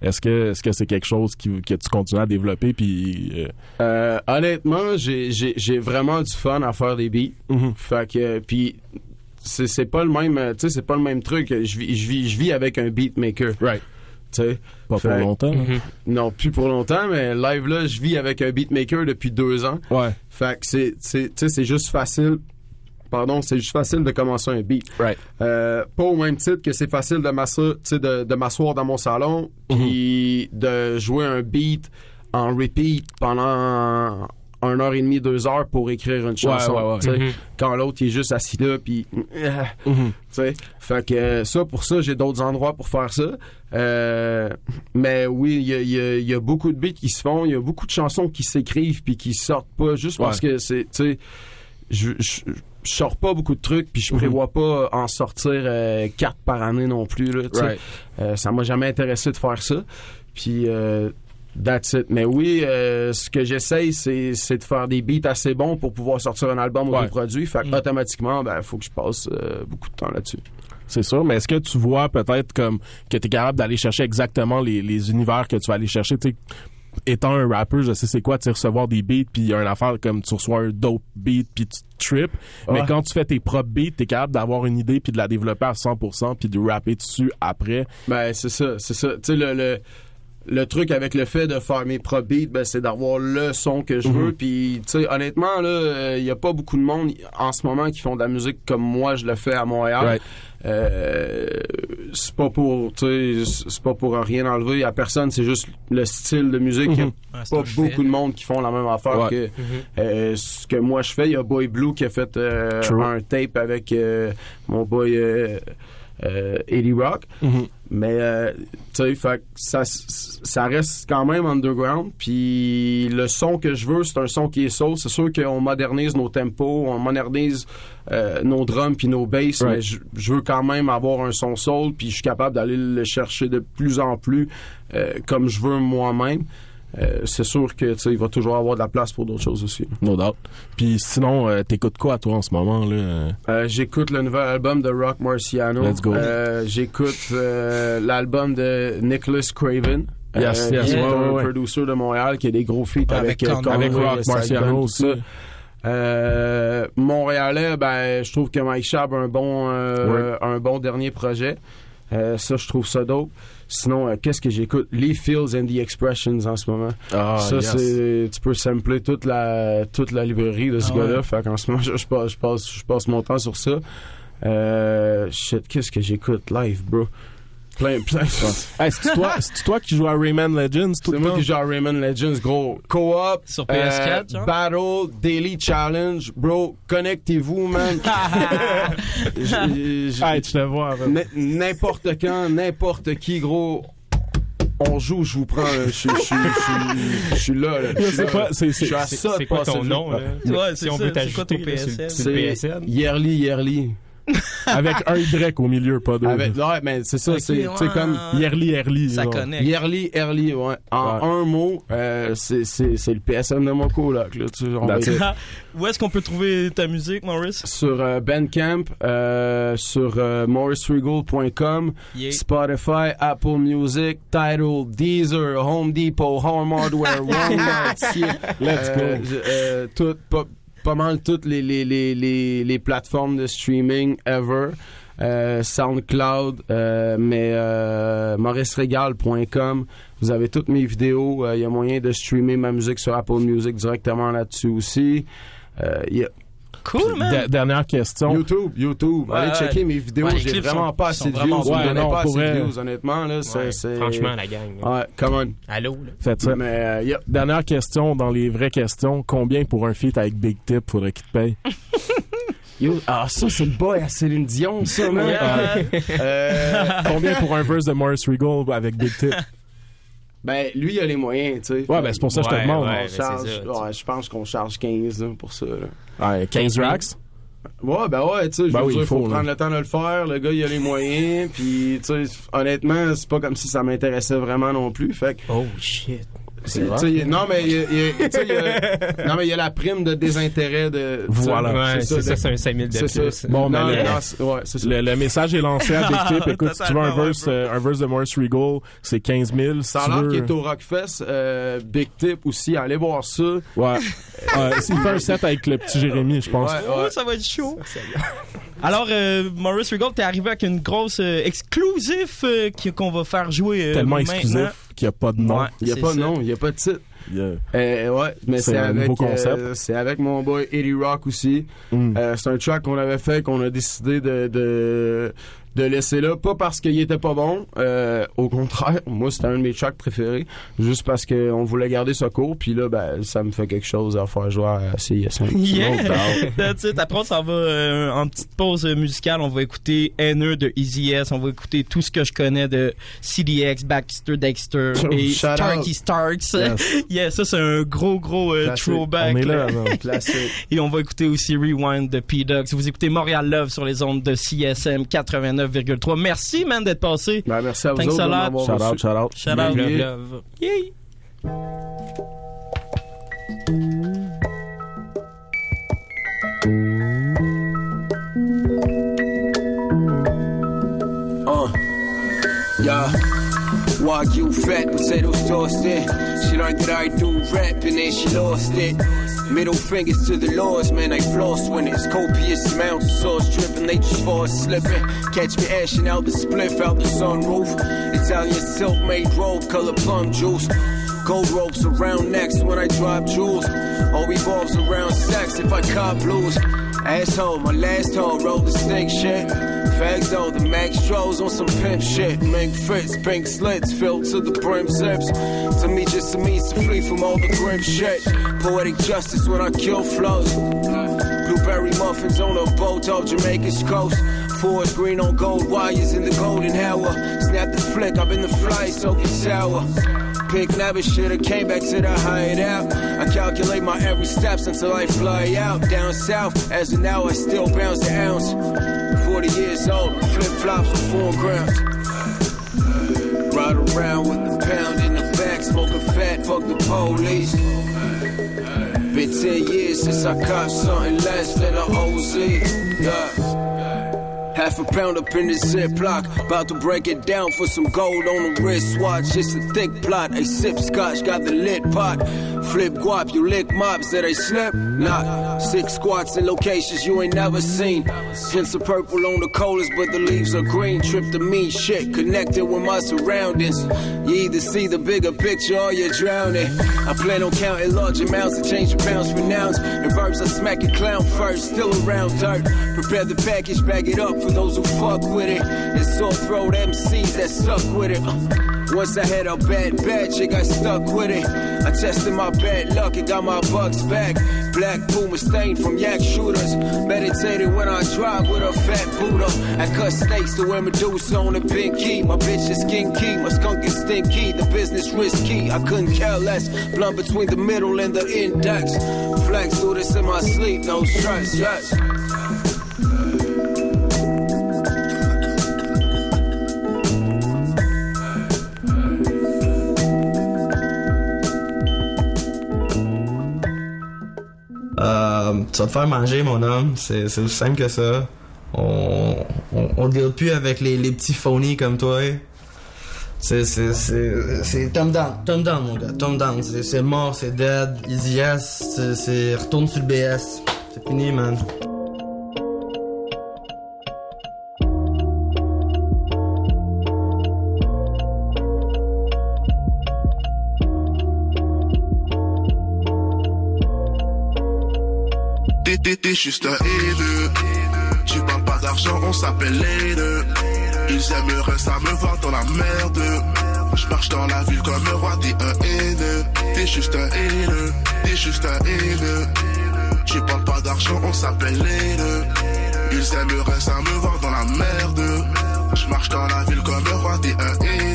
Est-ce que est-ce que c'est quelque chose qui, que tu continues à développer puis euh, Euh, honnêtement, j'ai j'ai- j'ai vraiment du fun à faire des beats. Mhm. Fait que, puis c'est c'est pas le même, tu sais, c'est pas le même truc. Je vis, je vis, je vis avec un beatmaker. Right. Tu sais. pas pour longtemps? Non, plus pour longtemps, mais live là, je vis avec un beatmaker depuis deux ans. Ouais. Fait que c'est, c'est, tu sais, c'est juste facile. Pardon, c'est juste facile de commencer un beat. Right. Euh, pas au même titre que c'est facile de m'asseoir, de, de m'asseoir dans mon salon puis de jouer un beat en repeat pendant une heure et demie, deux heures pour écrire une chanson. ouais, ouais. Mhm. Quand l'autre est juste assis là puis euh, Mhm. Fait que ça, pour ça, j'ai d'autres endroits pour faire ça. Euh, mais oui, il y a, il y a- il y a beaucoup de beats qui se font, il y a beaucoup de chansons qui s'écrivent puis qui sortent pas juste parce que c'est, je, je sors pas beaucoup de trucs puis je Mhm. prévois pas en sortir euh, quatre par année non plus là. Right. Euh, ça m'a jamais intéressé de faire ça. Puis euh, That's it. Mais oui, euh, ce que j'essaye, c'est, de faire des beats assez bons pour pouvoir sortir un album Ouais. autoproduit. Fait Mm. que automatiquement, ben, faut que je passe euh, beaucoup de temps là-dessus. C'est sûr, mais est-ce que tu vois peut-être comme que tu es capable d'aller chercher exactement les, les univers que tu vas aller chercher, étant un rappeur, je sais c'est quoi, tu sais, recevoir des beats puis il y a une affaire comme tu reçois un dope beat puis tu trip, mais Ouais. quand tu fais tes propres beats, tu es capable d'avoir une idée puis de la développer à 100% puis de rapper dessus après. Ben, c'est ça, c'est ça. Tu sais, le, le, le truc avec le fait de faire mes propres beats, ben, c'est d'avoir le son que je veux. Puis, tu sais, honnêtement, là, il y a pas beaucoup de monde en ce moment qui font de la musique comme moi, je le fais à Montréal. Right. Euh, c'est pas pour, tu sais, c'est pas pour rien enlever à personne, c'est juste le style de musique. Il y a Mhm. Ouais, c'est pas fait. beaucoup de monde qui font la même affaire Ouais. que euh, ce que moi je fais. Il y a Boy Blue qui a fait euh, un tape avec euh, mon boy euh, euh, Eddie Rock. Mais, euh, tu sais, ça, ça reste quand même underground. Puis le son que je veux, c'est un son qui est soul. C'est sûr qu'on modernise nos tempos, on modernise euh, nos drums puis nos basses, Right. mais je, je veux quand même avoir un son soul. Puis je suis capable d'aller le chercher de plus en plus euh, comme je veux moi-même. Euh, c'est sûr que il va toujours avoir de la place pour d'autres choses aussi. No doubt. Puis sinon, euh, t'écoutes quoi toi en ce moment là? Euh, j'écoute le nouvel album de Rock Marciano. Let's go. Euh, j'écoute euh, l'album de Nicholas Craven. Yes, euh, yes, qui est ouais, un ouais, producer de Montréal qui a des gros feats avec, Avec Con- Conway, Avec Rock Marciano tout aussi. ça. Euh, Montréalais, ben, je trouve que Mike Schaab a un bon, euh, un bon dernier projet. Euh, ça, je trouve ça dope. Sinon, euh, qu'est-ce que j'écoute? Les Feels and the Expressions en ce moment. Ah, ça, yes. c'est, tu peux sampler toute la, toute la librairie de ce Ah gars-là. ouais. Fait qu'en ce moment, <laughs> je, je passe, je, passe, je passe mon temps sur ça. Euh, shit, qu'est-ce que j'écoute? Live, bro? Plein, plein. Hey, c'est toi, c'est toi qui joues à Rayman Legends? Tout C'est le moi temps? qui joue à Rayman Legends, gros. Co-op. Sur PS4, euh, genre? Battle, Daily Challenge. Bro, connectez-vous, man. <laughs> J- j- Hey, tu le vois. N'importe quand, n'importe qui, gros. On joue, je vous prends. Je suis- je suis- je je là. là. Je c'est- Je suis à c'est- ça de C'est quoi ton nom, jeu. là? Ouais, si c'est on ça, veut c'est quoi ton t'ajouter le C'est PSN. Yearly, Yearly. <laughs> Avec un Y au milieu, pas deux. Avec, ouais, mais c'est ça, c'est ouais. comme Yearly, Yearly. Ça genre. connecte. Yearly, Early, ouais. En Ouais. un mot, euh, c'est c'est- c'est le PSN de mon coloc, là. Tu, on va. <laughs> Où est-ce qu'on peut trouver ta musique, Maurice? Sur euh, Bandcamp, euh, sur euh, mauriceregal.com, Yeah. Spotify, Apple Music, Tidal, Deezer, Home Depot, Home Hardware, <laughs> Walmart, Let's go. euh, tout, pas, pas mal toutes les, les, les, les, plateformes de streaming ever. Euh, SoundCloud, euh, mais euh. Vous avez toutes mes vidéos. Euh, Il y a moyen de streamer ma musique sur Apple Music directement là-dessus aussi. Euh, Cool, man. De- dernière question. YouTube, YouTube. Ouais, Allez checker mes vidéos. Ouais, J'ai vraiment sont- pas assez de views. bons. Ouais, non, pas pour assez de views, honnêtement. Là, c'est, Franchement, la gang. Ouais, come on. Allô, là? Faites ça. Mais, euh, yeah. Dernière question dans les vraies questions. Combien pour un feat avec Big Tip faudrait qu'il te paye? <laughs> Yo, ah, ça, c'est le boy à Céline Dion, ça, man. Yeah. Euh, <laughs> Combien pour un verse de Morris Regal avec Big Tip? Ben, lui, il a les moyens, tu sais. Ouais, ben c'est pour ça que je te demande. ouais. Charge, ça, je pense qu'on charge 15 là, pour ça. Là. Ouais, 15 racks? Ouais, ben ouais, tu sais, je Ben veux oui, dire, il faut, faut, prendre le temps de le faire. Le gars, il a les moyens, puis tu sais, honnêtement, c'est pas comme si ça m'intéressait vraiment non plus. Fait que Oh, shit. Non, mais il y a- il y a- tu sais, il y a- <laughs> non, mais il y a la prime de désintérêt de. Voilà. Ouais, c'est ça, c'est un 5000 de plus. ça. Bon, non, mais le- non, ouais. Le, le message est lancé à Big Tip. <laughs> Écoute, si tu veux un verse, euh, un verse de Morris Regal, c'est 15 000. Si Ça a tu l'air veux... qu'il est au Rockfest, euh, Big Tip aussi, allez voir ça. Ouais. Euh, S'il fait un set avec le petit Jérémy, je pense. Ouais, Oh, ça va être chaud. <laughs> Alors, euh, Maurice Regal, t'es arrivé avec une grosse euh, exclusif euh, qui- qu'on va faire jouer euh, Tellement maintenant. exclusif qu'il n'y a pas de nom. Ouais, Il n'y a pas de nom, il n'y a pas de titre. Yeah. Euh, ouais, mais C'est avec, nouveau concept. euh, c'est avec mon boy Eddie Rock aussi. Mm. Euh, c'est un track qu'on avait fait, qu'on a décidé de, de, de laisser là. Pas parce qu'il était pas bon, euh, au contraire. <laughs> Moi, c'était un de mes tracks préférés. Juste parce qu'on voulait garder ça court. Puis là, ben, ça me fait quelque chose à faire jouer à CISM. <laughs> Yeah! That's it. Après, on s'en va euh, en petite pause musicale. On va écouter N.E. de Easy S. On va écouter tout ce que je connais de CDX, Baxter Dexter Oh, et out. Starks. Yes. <laughs> yeah, ça, c'est un gros, gros euh, throwback. On est là. là? Classique. Et on va écouter aussi Rewind de P-Dogs. Vous écoutez Montréal Love sur les ondes de CSM 89,3. Merci, man, d'être passé. Ben, merci à vous Thanks autres a lot. Shout out, shout out. Shout out. Love, love, Yeah. love. Yay! Uh, yeah. Wagyu fat potatoes toasted. She learned that I do rap and she lost it. Middle fingers to the laws, man, I floss when it's copious amounts of sauce dripping, they just fall slipping. Catch me ashing out the spliff out the sunroof. Italian silk made robe, color plum juice. Gold ropes around necks when I drop jewels. All revolves around sex if I cop blues. Asshole, my last hoe rolled the stink shit. Fags though, the Max Strohs on some pimp shit. Mink fits, pink slits filled to the brim zips. To me, just a means to flee from all the grim shit. Poetic justice when I kill flows. Blueberry muffins on a boat off Jamaica's coast. Forest green on gold wires in the golden hour. Snap the flick, I've been the fly soaking sour. Pick never shoulda came back to the hideout. I calculate my every steps until I fly out. Down south, as of now, I still bounce the ounce. 40 years old, flip flops with four grounds. Ride around with the pound in the back, smoking fat, fuck the police. Been 10 years since I caught something less than a OZ. Yeah. Half a pound up in this ziplock. About to break it down for some gold on the wristwatch. It's a thick plot. A sip scotch, got the lit pot. Flip guap, you lick mops that they slip? Not Six squats in locations you ain't never seen. Hints of purple on the coldest, but the leaves are green. Trip to me, shit, connected with my surroundings. You either see the bigger picture or you're drowning. I plan on counting large amounts and changing pounds for nouns. In verbs, I smack a clown first, still around dirt. Prepare the package, bag it up for those who fuck with it. It's sore throat MCs that suck with it. Uh. Once I had a bad batch, it got stuck with it. I tested my bad luck and got my bucks back. Black Puma stain from yak shooters. Meditated when I drive with a fat Buddha. I cut steaks to wear Medusa on the pink key. My bitch is skinky, my skunk is stinky. The business risky, I couldn't care less. Blunt between the middle and the index. Flex do this in my sleep, no stress, yes. Tu vas te faire manger, mon homme. C'est aussi simple que ça. On, on, on deal plus avec les, les petits phonies comme toi. C'est, c'est, c'est, Tom Down, Tom Down, mon gars, Tom Down. C'est, mort, c'est dead, easy yes, c'est retourne sur le BS. C'est fini, man. Juste un haineux. Tu parles pas d'argent, on s'appelle les deux. Ils aimeraient ça me voir dans la merde. Je marche dans la ville comme un roi, t'es un haineux. T'es juste un haineux, t'es juste un haineux. Tu parles pas d'argent, on s'appelle les deux. Ils aimeraient ça me voir dans la merde. Je marche dans la ville comme un roi, t'es un haineux.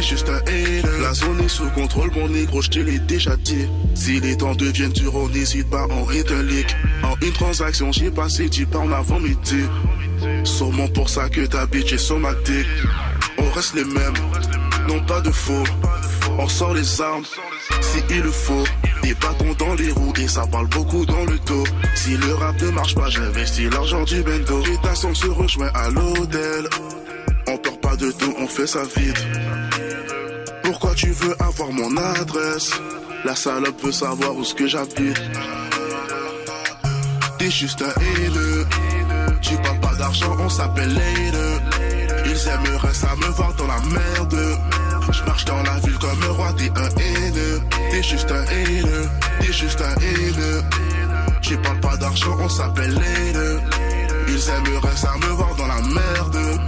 Juste un haineux. La zone est sous contrôle, mon négro, je te l'ai déjà dit. Si les temps deviennent durs, on n'hésite pas, on rételique. En une transaction, j'ai passé 10 pas en avant midi. Sûrement pour ça que ta bitch est somatique. On reste les mêmes, non pas de faux. On sort les armes, si il le faut. Des bâtons dans les roues et ça parle beaucoup dans le dos. Si le rap ne marche pas, j'investis l'argent du bendo. Et ta se rejoint à l'hôtel. On perd pas de temps, on fait ça vite. Pourquoi tu veux avoir mon adresse? La salope veut savoir où ce que j'habite. T'es juste un haineux. Tu parles pas d'argent, on s'appelle later. Ils aimeraient ça me voir dans la merde. Je marche dans la ville comme un roi, t'es un haineux. T'es juste un haineux, t'es juste un haineux. Tu parles pas d'argent, on s'appelle later. Ils aimeraient ça me voir dans la merde.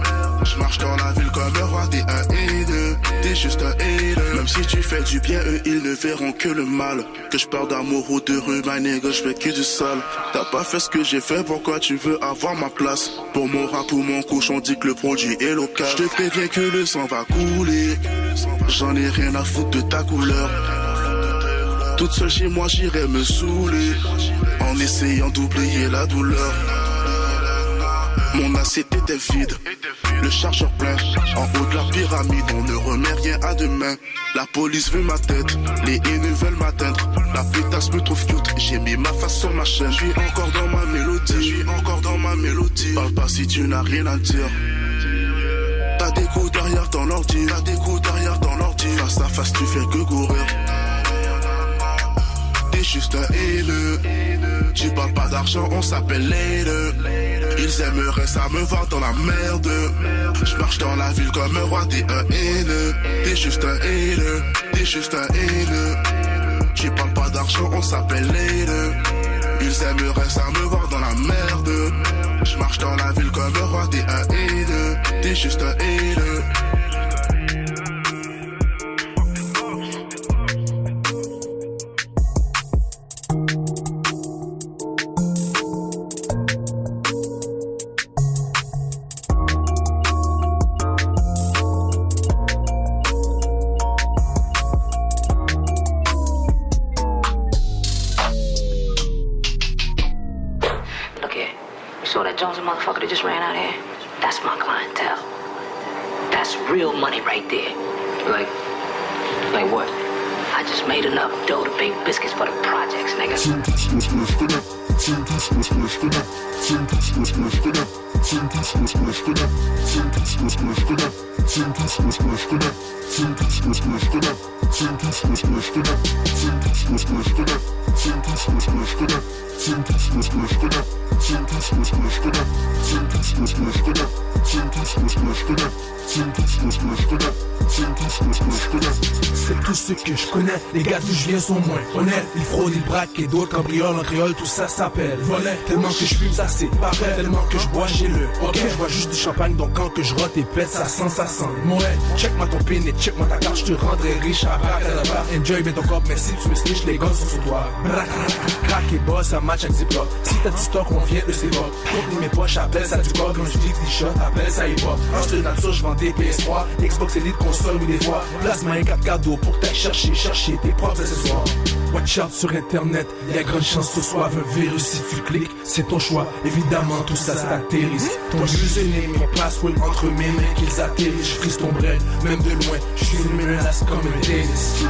Je marche dans la ville comme un roi, t'es un haineux. T'es juste un haineux. Même si tu fais du bien, eux ils ne verront que le mal. Que je parle d'amour ou de rue, ma nigga, je fais que du sale. T'as pas fait ce que j'ai fait, pourquoi tu veux avoir ma place? Pour mon rap ou mon couche, on dit que le produit est local. Je te préviens que le sang va couler. J'en ai rien à foutre de ta couleur. Toute seule chez moi, j'irai me saouler. En essayant d'oublier la douleur. Mon assiette était vide, le chargeur plein. En haut de la pyramide, on ne remet rien à demain. La police veut ma tête, les haineux veulent m'atteindre. La pétasse me trouve cute, j'ai mis ma face sur ma chaîne. Je suis encore dans ma mélodie, je suis encore dans ma mélodie. Parle pas si tu n'as rien à dire. T'as des coups derrière ton ordi, t'as des coups derrière ton ordi. Face à face, tu fais que courir. T'es juste un haineux. Tu parles pas d'argent, on s'appelle later. Ils aimeraient ça me voir dans la merde. Je marche dans la ville comme un roi, t'es un haineux. T'es juste un haineux, t'es juste un haineux. Tu parles pas d'argent, on s'appelle later. Ils aimeraient ça me voir dans la merde. Je marche dans la ville comme un roi, t'es un haineux. T'es juste un haineux. Les gars d'où Tout ça s'appelle volet. Tellement que je fume, ça c'est pas vrai. Tellement que je bois, j'ai le. Ok, je bois juste du champagne. Donc quand que je rote et pète, ça sent, ça sent. Ouais, check ma copine et check moi ta carte. Je te rendrai riche à bras, Enjoy bien ton corps, mais si tu me snitch, les gars sont sur toi. Crack et boss, ça match avec Ziploc. Si t'as du stock, on vient de. Contenu mes poches, appelle ça du corps. Quand je dis des shots, appelle ça hip hop. En de nature, je vends des PS3, Xbox Elite, console ou des fois. Place ma 4 cadeaux pour que t'ailles chercher, chercher tes propres accessoires. Watch out sur internet, y a grande chance ce un virus si tu cliques, c'est ton choix. Évidemment, tout ça, t'atterrisse. Ton username, mon password entre mes mains qu'ils atterrissent. Je frise ton bread, même de loin, je suis une menace comme un tennis.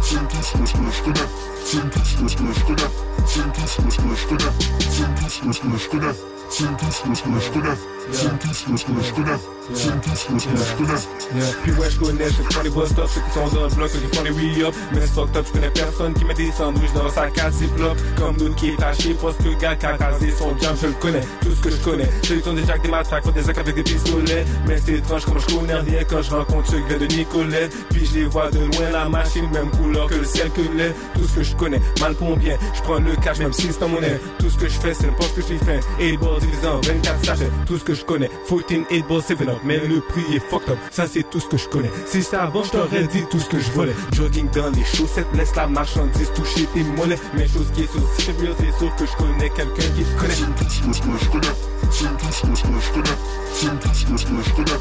Ce ce ce ce ce ce ce. Puis ouais, je connais bus stops, ceux qui sont dans le bloc, qui les re-up. Mais c'est je connais personne qui met des sandwichs dans sa case ziploc. Comme d'autres qui est parce que le gars son jam, je le connais. Tout ce que je connais. Ceux qui sont des des des avec des pistolets. Mais c'est étrange comme je connais rien quand je rencontre ceux qui viennent de Nicolette. Puis je les vois de loin, la machine, même que le ciel que l'air. Tout ce que je connais, mal pour bien. Je prends le cash, même si c'est en monnaie. Tout ce que je fais, c'est pas ce que j'ai fait. 8 balls divisé en 24 sachets. Tout ce que je connais. 14, 8 balls, 7 up. Mais le prix est fucked up. Ça, c'est tout ce que je connais. Si ça avant, je t'aurais dit tout ce que je voulais. Jogging dans les chaussettes, laisse la marchandise toucher tes mollets. Mais chose qui est sûre, si je real, c'est sûr que je connais quelqu'un qui te connaît. Tout ce que je connais, je tout ce que je connais, je tout ce que je connais,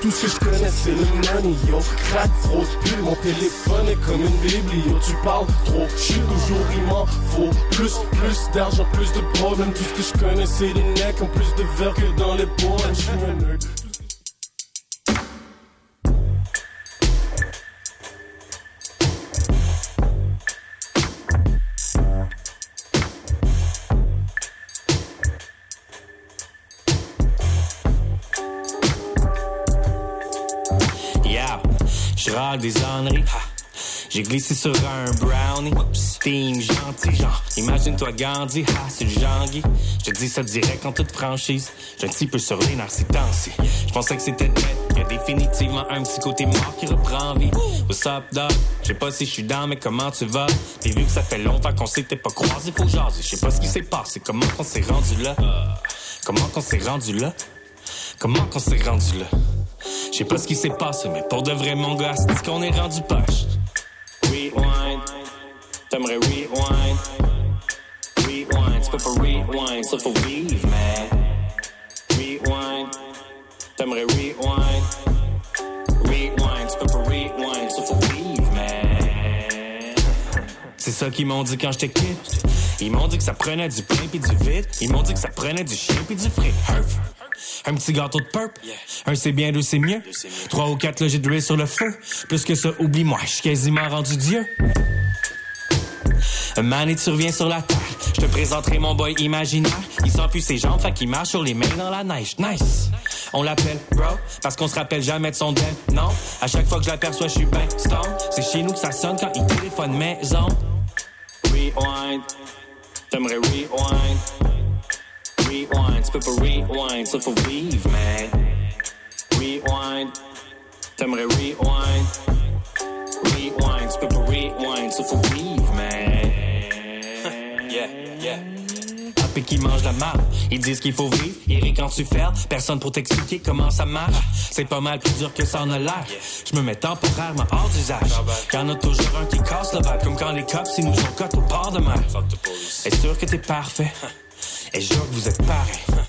tout ce que je connais, c'est le money fraude, pull, mon téléphone est comme une bible yo Tu parles trop, je toujours Plus, plus d'argent, plus de problèmes Tout ce que je connais c'est En plus de verre que dans les nerd. Yeah, je râle des. J'ai glissé sur un brownie. Team gentil, genre. Imagine-toi Gandhi, ha, c'est Jean-Guy. Je te dis ça direct en toute franchise. J'ai un petit peu sur les nerfs ces temps-ci. Je pensais que c'était net. Y a définitivement un petit côté mort qui reprend vie. What's up, dog? Je sais pas si je suis dans, mais comment tu vas? Puis vu que ça fait longtemps qu'on s'était pas croisé, faut jaser. Je sais pas ce qui s'est passé. Comment qu'on s'est rendu là? Comment qu'on s'est rendu là? Comment qu'on s'est rendu là? Je sais pas ce qui s'est passé, mais pour de vrai, mon gars, c'est qu'on est rendu poche. Rewind, t'aimerais rewind. Rewind, c'est pas pour rewind, ça faut vivre, man. Rewind, t'aimerais rewind. Rewind, c'est pas pour rewind, ça faut vivre, man. C'est ça qu'ils m'ont dit quand j'étais kid. Ils m'ont dit que ça prenait du pain pis du vide. Ils m'ont dit que ça prenait du chien pis du fric. Un petit gâteau de purp. Un c'est bien, deux c'est mieux. Trois ou quatre logis de riz sur le feu. Plus que ça, oublie-moi, je suis quasiment rendu Dieu. Un mané, tu reviens sur la terre. Je te présenterai mon boy imaginaire. Il sent plus ses jambes, fait qu'il marche sur les mains dans la neige. Nice. On l'appelle bro, parce qu'on se rappelle jamais de son dem. Non, à chaque fois que je l'aperçois, je suis ben stone. C'est chez nous que ça sonne quand il téléphone maison. Rewind. T'aimerais rewind. Rewind, c'est pour rewind, ça faut vivre, man. Rewind, t'aimerais rewind. Rewind, c'est pas rewind, ça faut vivre, man. <laughs> yeah, yeah. Et qui mangent la marde. Ils disent qu'il faut vivre, rient quand tu fermes. Personne pour t'expliquer comment ça marche. C'est pas mal plus dur que ça en a l'air. Je me mets temporairement hors d'usage. Y'en a toujours un qui casse le vibe, comme quand les cops ils nous ont au port de mer. Est sûr que t'es parfait? Et je que vous êtes pareil.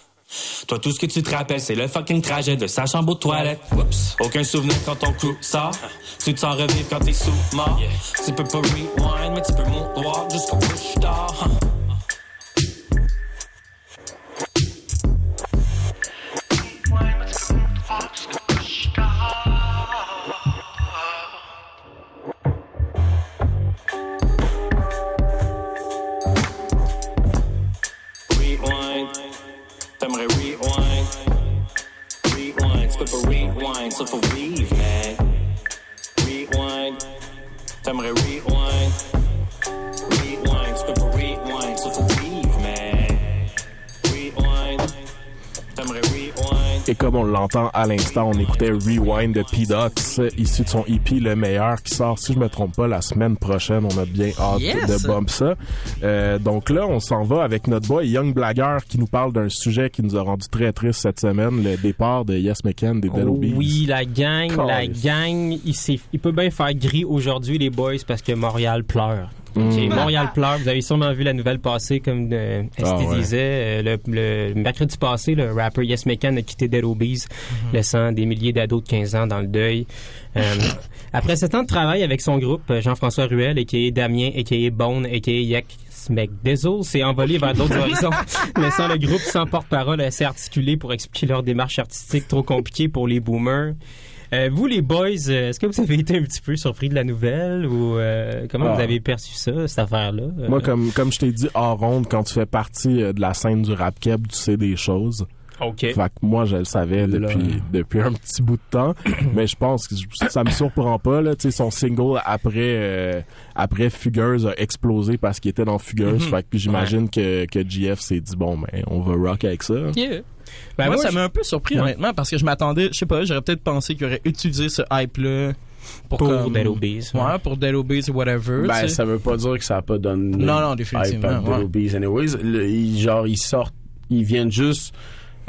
Toi, tout ce que tu te rappelles, c'est le fucking trajet de sa chambre aux toilettes. Oups. Aucun souvenir quand ton coup sort. Tu te sens revivre quand t'es sous mort. Tu peux pas rewind, mais tu peux moonwalk jusqu'au couche tard. Rewind, ça faut vivre, man. Rewind. T'aimerais rewind. Rewind. Et comme on l'entend à l'instant, on écoutait Rewind de P-Dox, issu de son EP Le Meilleur, qui sort, si je me trompe pas, la semaine prochaine. On a bien hâte Yes! de bump ça. Euh, donc là, on s'en va avec notre boy Young Blagger qui nous parle d'un sujet qui nous a rendu très triste cette semaine, le départ de Yes McCann des Dead Obies. Oui, la gang, la gang, il, s'est- il peut bien faire gris aujourd'hui, les boys, parce que Montréal pleure. Mm. Ok, Montréal pleure. Vous avez sûrement vu la nouvelle passer, comme euh, Esti Ah ouais. disait. Euh, le, le mercredi passé, le rapper Yes a quitté Dead Obies, Mm-hmm. laissant des milliers d'ados de 15 ans dans le deuil. Euh, <laughs> après sept ans de travail avec son groupe, euh, Jean-François Ruel, a.k.a. Damien, a.k.a. Bone, a.k.a. Yak McDizzle, s'est envolé vers d'autres <laughs> horizons, laissant le groupe sans porte-parole assez articulé pour expliquer leur démarche artistique trop compliquée pour les boomers. Euh, vous, les boys, euh, est-ce que vous avez été un petit peu surpris de la nouvelle ou euh, comment Ah. vous avez perçu ça, cette affaire-là? Euh, Moi, comme, comme je t'ai dit hors ronde, quand tu fais partie de la scène du rap keb, tu sais des choses. OK. Fait que moi, je le savais depuis, depuis un petit bout de temps. <coughs> mais je pense que ça me surprend pas. Là. Tu sais, son single après, euh, après Fugueuse a explosé parce qu'il était dans Fugueuse. Mhm. Fait que puis j'imagine que, que GF s'est dit, bon, ben, on va rock avec ça. Yeah. Ben, moi, moi, ça je- m'a un peu surpris, Ouais. honnêtement, parce que je m'attendais, je sais pas, j'aurais peut-être pensé qu'il aurait utilisé ce hype-là pour, Pour comme- Dead Obies, ouais. Ouais, pour Dead Obies ou whatever. Ben, tu sais. ça veut pas dire que ça a pas donné. Non, non, définitivement, hype à ouais. Dead Obies anyways. Le- ils- genre, ils sortent, ils viennent juste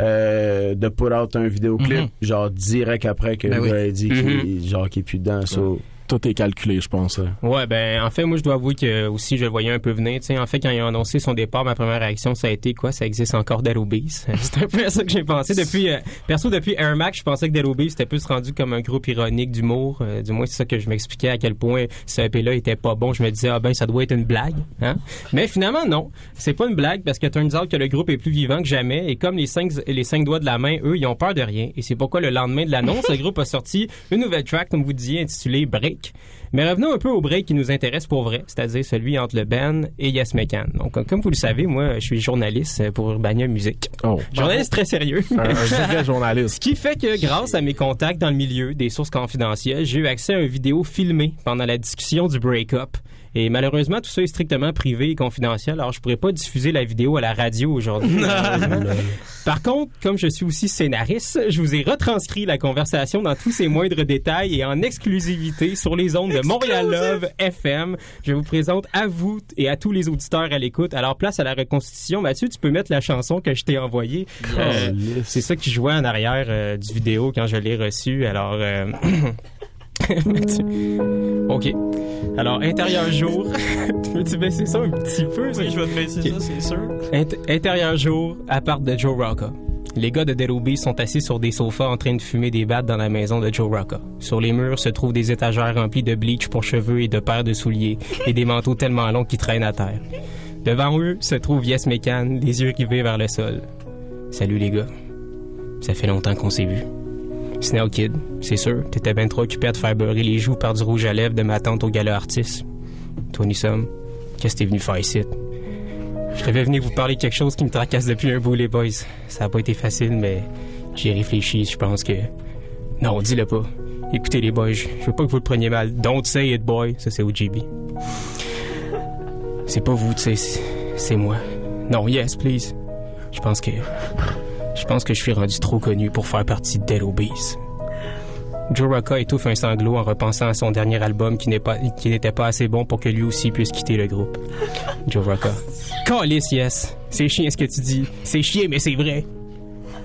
euh, de put out un vidéoclip, Mhm. genre direct après que Ben oui. a dit Mhm. qu'il genre, qu'il est plus dedans. so- Tout est calculé, je pense. hein. Ouais, ben en fait, moi je dois avouer que aussi je le voyais un peu venir. Tu sais, en fait, quand ils ont annoncé son départ, ma première réaction ça a été quoi? Ça existe encore Obies. <laughs> C'est un peu ça que j'ai pensé depuis. euh, perso, depuis Air Max, je pensais que Obies c'était plus rendu comme un groupe ironique d'humour. Euh, du moins, c'est ça que je m'expliquais à quel point ce EP-là était pas bon. Je me disais ah ben ça doit être une blague, hein? Mais finalement non, c'est pas une blague parce que turns out que le groupe est plus vivant que jamais et comme les cinq les cinq doigts de la main, eux ils ont peur de rien et c'est pourquoi le lendemain de l'annonce, le groupe a sorti une nouvelle track comme vous disiez intitulée Break. state Mais revenons un peu au break qui nous intéresse pour vrai, c'est-à-dire celui entre le band et Yes McCann. Donc, comme vous le savez, moi, je suis journaliste pour Urbania Musique. Oh, Journaliste très sérieux. un, un vrai <laughs> journaliste. Ce qui fait que grâce à mes contacts dans le milieu des sources confidentielles, j'ai eu accès à une vidéo filmée pendant la discussion du break-up. Et malheureusement, tout ça est strictement privé et confidentiel, alors je pourrais pas diffuser la vidéo à la radio aujourd'hui. Par contre, comme je suis aussi scénariste, je vous ai retranscrit la conversation dans tous ses moindres détails et en exclusivité sur les ondes de Montréal Love FM. Je vous présente à vous et à tous les auditeurs à l'écoute. Alors, place à la reconstitution. Mathieu, tu peux mettre la chanson que je t'ai envoyée. Euh, c'est ça qui jouait en arrière euh, du vidéo quand je l'ai reçu. Alors, euh, <coughs> OK. Alors, intérieur jour. <laughs> Peux-tu baisser ça un petit peu? Oui, je vais te baisser ça, c'est sûr. Int- intérieur jour, appart de Joe Rocca. Les gars de Dead sont assis sur des sofas en train de fumer des battes dans la maison de Joe Rocca. Sur les murs se trouvent des étagères remplies de bleach pour cheveux et de paires de souliers et des manteaux tellement longs qui traînent à terre. Devant eux se trouve Yes McCann, les yeux rivés vers le sol. Salut les gars. Ça fait longtemps qu'on s'est vu. Snail Kid, c'est sûr, t'étais bien trop occupé à te faire beurrer les joues par du rouge à lèvres de ma tante au gala artiste. Tony Somme, qu'est-ce que t'es venu faire ici? Je devais venir vous parler de quelque chose qui me tracasse depuis un bout, les boys. Ça a pas été facile, mais j'ai réfléchi. Je pense que. Non, dis-le pas. Écoutez, les boys, je veux pas que vous le preniez mal. Don't say it, boy. Ça, c'est OGB. C'est pas vous, tu sais, c'est- moi. Non, yes, please. Je pense que. Je pense que je suis rendu trop connu pour faire partie de Dead Obies. Joe Rocca étouffe un sanglot en repensant à son dernier album qui n'était pas assez bon pour que lui aussi puisse quitter le groupe. Joe Rocca. Calice, yes. C'est chiant ce que tu dis. C'est chiant, mais c'est vrai.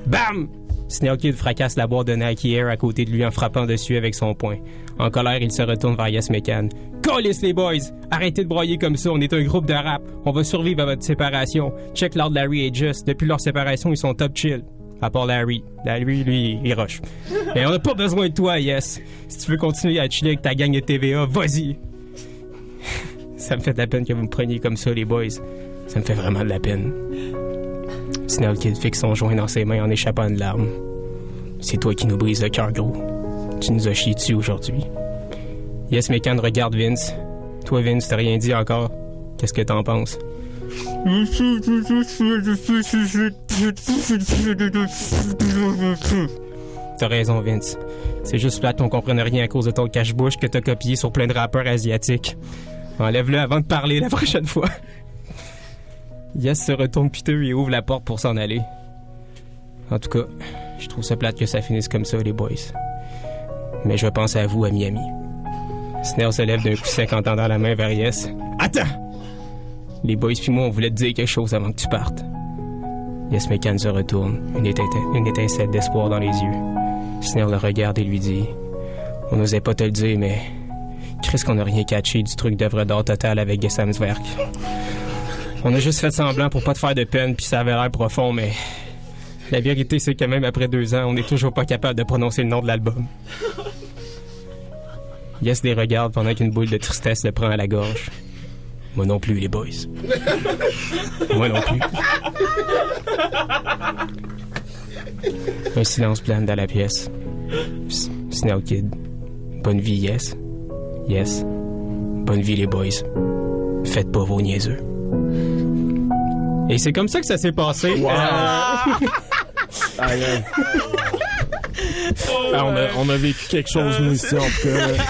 Bam! Snail Kid fracasse la boîte de Nike Air à côté de lui en frappant dessus avec son poing. En colère, il se retourne vers Yes McCann. Colis les boys! Arrêtez de broyer comme ça, on est un groupe de rap. On va survivre à votre séparation. Check Lord Larry et Just. Depuis leur séparation, ils sont top chill. À part Larry. Larry, lui, il rush. Mais on n'a pas besoin de toi, Yes. Si tu veux continuer à chiller avec ta gang de TVA, vas-y. <laughs> Ça me fait de la peine que vous me preniez comme ça, les boys. Ça me fait vraiment de la peine. Snell Kid fixe son joint dans ses mains en échappant une larme. C'est toi qui nous brise le cœur, gros. Tu nous as chié dessus aujourd'hui. Yes McCann regarde Vince. Toi, Vince, t'as rien dit encore. Qu'est-ce que t'en penses? T'as raison, Vince. C'est juste plate qu'on comprenne rien à cause de ton cache-bouche que t'as copié sur plein de rappeurs asiatiques. Enlève-le avant de parler la prochaine fois. Yes se retourne piteux et ouvre la porte pour s'en aller. En tout cas, je trouve ça plate que ça finisse comme ça, les boys. Mais je vais penser à vous à Miami. Snell se lève d'un coup sec en tendant la main vers Yes. Attends! Les boys puis moi, on voulait te dire quelque chose avant que tu partes. Yes McCann se retourne, une, étin- une étincelle d'espoir dans les yeux. Snell le regarde et lui dit On n'osait pas te le dire, mais. Chris qu'on n'a rien catché du truc d'œuvre d'art total avec Gesamswerk. On a juste fait semblant pour pas te faire de peine, puis ça avait l'air profond, mais. La vérité, c'est que même après deux ans, on n'est toujours pas capable de prononcer le nom de l'album. Yes les regarde pendant qu'une boule de tristesse le prend à la gorge. Moi non plus, les boys. <laughs> Moi non plus. Un silence plane dans la pièce. S- Snail Kid. Bonne vie, yes. Yes. Bonne vie, les boys. Faites pas vos niaiseux. Et c'est comme ça que ça s'est passé. Euh, Ah, on, a, on a vécu quelque chose nous ici en tout cas.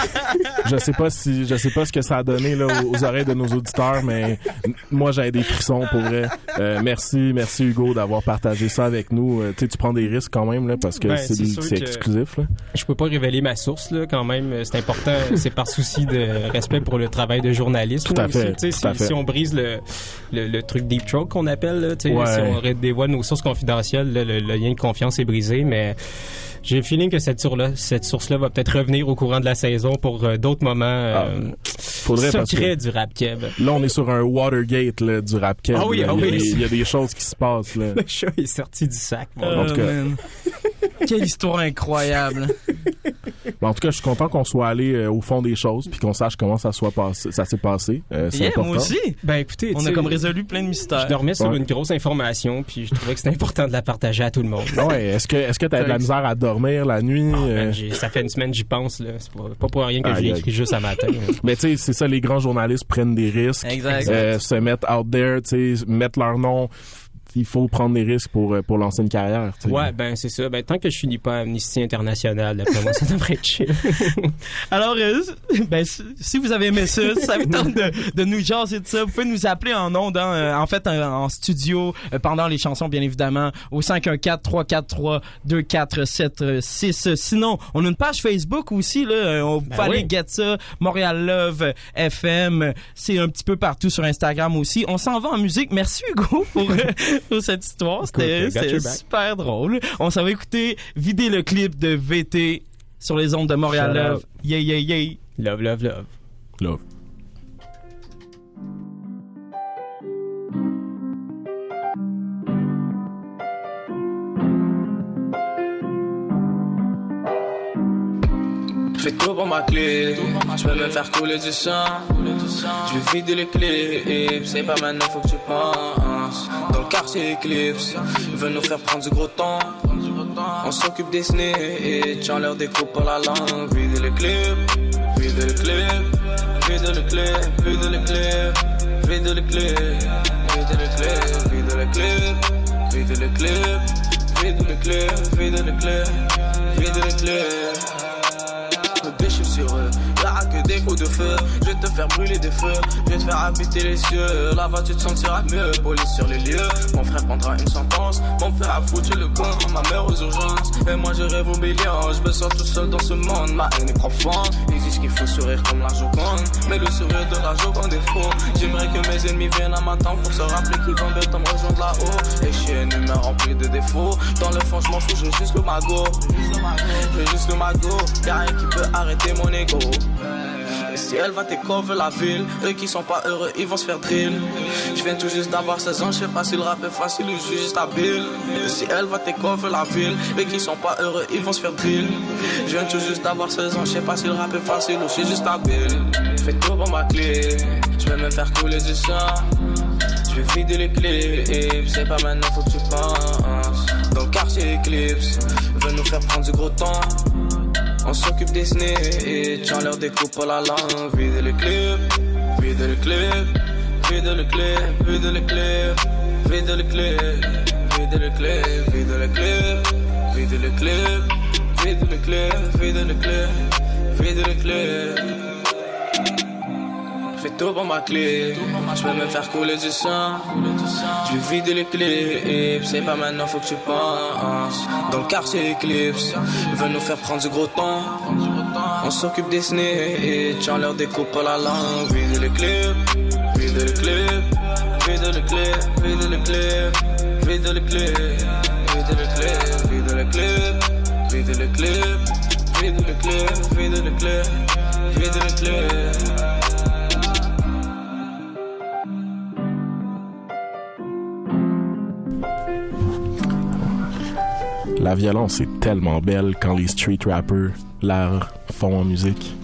Je sais pas si je sais pas ce que ça a donné là, aux, aux oreilles de nos auditeurs, mais moi j'avais des frissons pour vrai. Euh, merci, merci Hugo d'avoir partagé ça avec nous. Euh, tu prends des risques quand même là parce que Ben, c'est exclusif là. Je peux pas révéler ma source là quand même, c'est important, c'est par souci de respect pour le travail de journaliste. Tout à aussi. fait, à si, fait. si on brise le, le, le truc deep throat qu'on appelle, là, Ouais. si on dévoile nos sources confidentielles, le, le lien de confiance est brisé, mais j'ai le feeling que cette source-là, cette source-là va peut-être revenir au courant de la saison pour euh, d'autres moments euh, Faudrait secrets du rap keb. Là, on est sur un Watergate là, du rap keb, Ah oui, là. ah il, y a oui. des, il y a des choses qui se passent là. <laughs> Le chat est sorti du sac. Bon, en tout cas. <laughs> Quelle histoire incroyable. <laughs> <laughs> bon, en tout cas, je suis content qu'on soit allé euh, au fond des choses puis qu'on sache comment ça soit passé, ça s'est passé. Euh, c'est Yeah, important. moi aussi. Ben écoutez, On a comme résolu plein de mystères. Je dormais sur Ouais. une grosse information, puis je trouvais que c'était important de la partager à tout le monde. Ah <laughs> ouais, est-ce que est-ce que t'as de la misère à dormir la nuit Ah, euh? man, j'ai- ça fait une semaine j'y pense là. C'est pas, pas pour rien que l'ai aïe. écrit juste à matin. <laughs> Mais tu sais, c'est ça, les grands journalistes prennent des risques, Exact. euh, se mettent out there, tu sais, mettre leur nom. Il faut prendre des risques pour, euh, pour lancer une carrière. tu sais. Ouais, ben c'est ça. Ben tant que je finis pas à Amnesty International, d'après moi, ça devrait être chill. <laughs> Alors, euh, ben, si- vous avez aimé ça, si ça vous tente de, de nous jaser de ça, vous pouvez nous appeler en ondes, hein, euh, en fait, en, en studio, pendant les chansons, bien évidemment, au 514-343-2476. Sinon, on a une page Facebook aussi, là, on Ben aller oui. get ça, Montréal Love FM, c'est un petit peu partout sur Instagram aussi. On s'en va en musique. Merci Hugo pour, pour cette histoire. C'était super drôle. On s'en va écouter vider le clip de VT sur les ondes de Montréal Shout Love. out. Yeah, yeah, yeah. Love, love, love. Love. Fais tout pour ma clé, je peux me faire couler du sang. Je vais vider les clips, c'est pas maintenant, faut que tu penses. Le quartier Eclipse, ils veulent nous faire prendre du gros temps. On s'occupe des snitch, on leur découpe pour la langue. Vide les clips, vide les clips, vide les clips, vide les clips, vide les clips, vide les clips, vide les clips, vide les clips, vide les clips, vide les vide les clips. Me sur eux, des coups coup de feu. Je vais te faire brûler des feux, je vais te faire habiter les cieux. Là-bas, tu te sentiras mieux. Police sur les lieux, mon frère prendra une sentence. Mon père a foutu le camp, ma mère aux urgences. Et moi, je rêve au million. Je me sens tout seul dans ce monde, ma haine est profonde. Ils disent qu'il faut sourire comme la Joconde. Mais le sourire de la Joconde est faux. J'aimerais que mes ennemis viennent à ma tente pour se rappeler qu'ils vont bientôt me rejoindre là-haut. Et je suis une humain de défauts. Dans le fond, je m'en juste le magot. Je veux juste le magot. Y'a rien qui peut arrêter mon ego. Si elle va t'écover la ville, eux qui sont pas heureux, ils vont se faire drill. Je viens tout juste d'avoir 16 ans, je sais pas si le rap est facile ou juste habile. Si elle va t'écover la ville, eux qui sont pas heureux, ils vont se faire drill. Je viens tout juste d'avoir 16 ans, je sais pas si le rap est facile ou suis juste habile. Fais tout pour ma clé, je vais me faire couler du sang. Je vais vider les clés, c'est pas maintenant, faut que tu penses. Dans le quartier Eclipse, veut nous faire prendre du gros temps. On s'occupe des snitch, on leur découpe la langue. Vide le clip, vide le clip, vide le clip, vide le clip, vide le clip, vide le clip, vide le clip, vide le clip, vide le clip, vide le clip, vide le clip. Fais tout pour ma clé, je vais me faire couler du sang. Je vais vider clés, c'est pas maintenant, faut que tu penses. Dans le quartier Eclipse, ils veulent nous faire prendre du gros temps. On s'occupe des snitch, on leur découpe la langue. Vide les clips, vide les clips, vide les clips, vide les clips, vide les clips, vide les clips, vide les clips, vide les clips, vide les clips, vide les vide les clips. La violence est tellement belle quand les street rappers la font en musique. <laughs>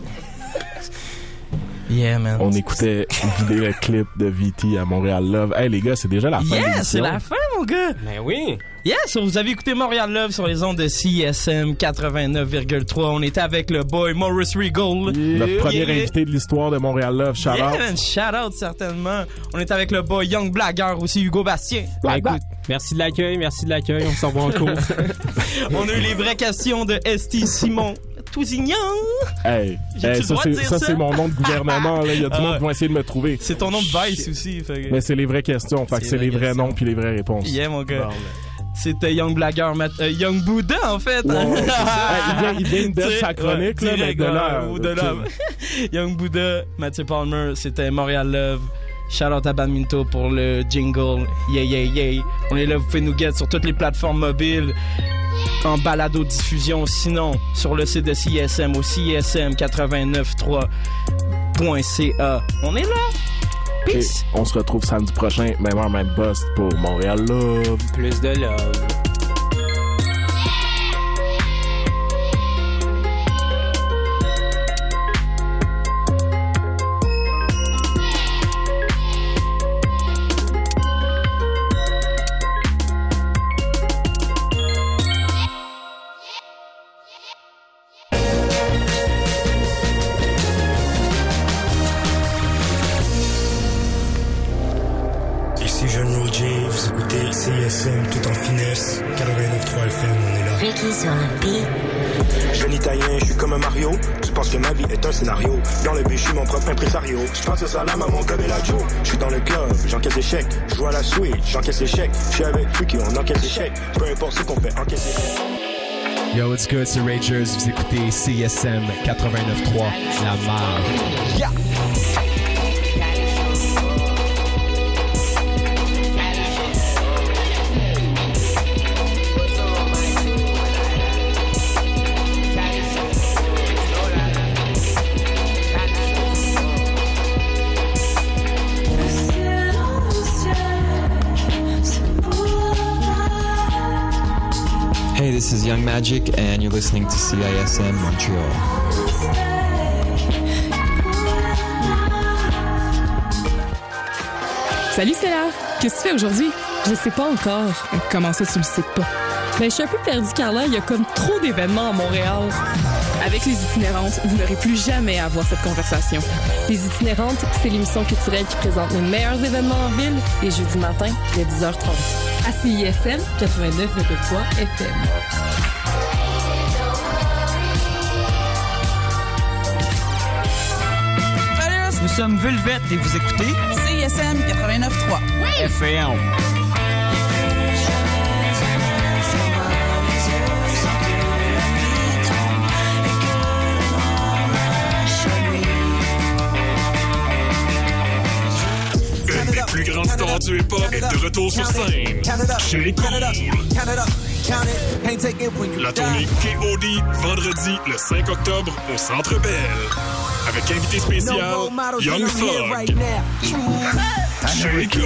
Yeah, man. On écoutait <laughs> vidéo clip de VT à Montréal Love. Hey les gars, c'est déjà la fin Yeah, c'est la fin, mon gars. Ben oui. Yes, vous avez écouté Montréal Love sur les ondes de CSM 89,3. On était avec le boy Maurice Regal. Notre premier Yeah. invité de l'histoire de Montréal Love. Shout Yeah, out. man, shout out certainement. On est avec le boy Young Blagger aussi, Hugo Bastien. Ben, écoute, merci de l'accueil, merci de l'accueil. On se revoit en cours. <laughs> On a eu les vraies questions de Esti Simon Tousignan. Hey, ça c'est dire ça ça? c'est mon nom de gouvernement il y a du Ah monde qui vont essayer de me trouver. C'est ton nom de Vice aussi. fait que- Mais c'est les vraies questions, fait que C'est c'est les vrais noms puis les vraies réponses. Yeah, mon gars. Bon, ben. C'était Young Blagger, Mat- euh, Young Buddha en fait. <laughs> Hey, il vient- il vient de sa chronique, là, mais de là. <laughs> Young Buddha, Mathieu Palmer, c'était Montréal Love. Shout out à Badminton pour le jingle. Yeah, yeah, yeah. On est là, vous pouvez nous get sur toutes les plateformes mobiles en balado diffusion. Sinon, sur le site de CSM au CSM893.ca. On est là. Et Peace. on se retrouve samedi prochain, même heure, même poste pour Montréal Love. Plus de love. La suite, j'encaisse échec. Je suis avec Freaky, on encaisse échec. Peu importe ce qu'on fait, encaisse échec. Yo, what's good, c'est Ragers. Vous écoutez CSM 89.3, la marge. Hey, this is Young Magic, and you're listening to CISM Montreal. Salut, là. Qu'est-ce que tu fais aujourd'hui? Je sais pas encore. Comment ça, tu le sais pas? Ben, je suis un peu perdue, Carla. Il y a comme trop d'événements à Montréal. Avec les itinérantes, vous n'aurez plus jamais à avoir cette conversation. Les itinérantes, c'est l'émission culturelle qui présente les meilleurs événements en ville les jeudis matins, dès 10h30. À CISM 89,3 FM. Nous sommes Vulvette et vous écoutez CISM 89.3. FM. Une des plus grandes stars du hip-hop est de retour sur scène. Chez Cool. La tournée KOD, vendredi le 5 octobre au Centre Bell. Avec invité spécial, Young Thug. Chez Cool.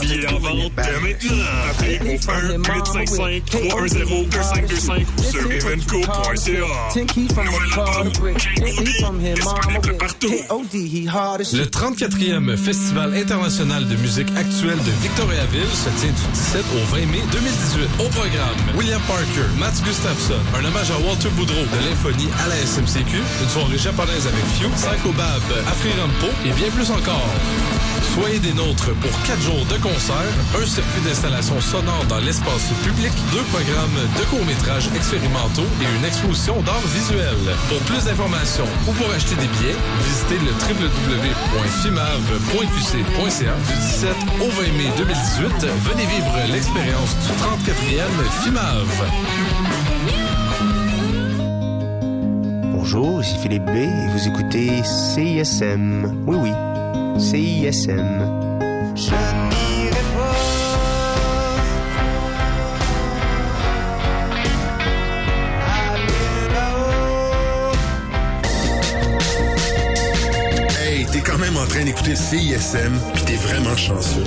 Billets en vente dès maintenant. Appelez au 1-855-310-2525 ou sur evenco.ca. Nouvelle album, KOD, disponible partout. Le 34e Festival international de musique actuelle de Victoriaville se tient du 17 au 20 mai 2018. Au programme, William Parker, Mats Gustafsson, un hommage à Walter Boudreau de l'Infonie à la SMCQ, une soirée japonaise avec Few, Psycho Bab, Afri Rampo et bien plus encore. Soyez des nôtres pour 4 jours de concert, un circuit d'installation sonore dans l'espace public, deux programmes de courts-métrages expérimentaux et une exposition d'art visuel. Pour plus d'informations ou pour acheter des billets, visitez le www.fimav.qc.ca du 17 au 20 mai 2018. Venez vivre l'expérience du 34e FIMAV. Bonjour, ici Philippe B et vous écoutez CISM. Oui, oui, CISM. Je n'irai Hey, t'es quand même en train d'écouter CISM, pis t'es vraiment chanceux.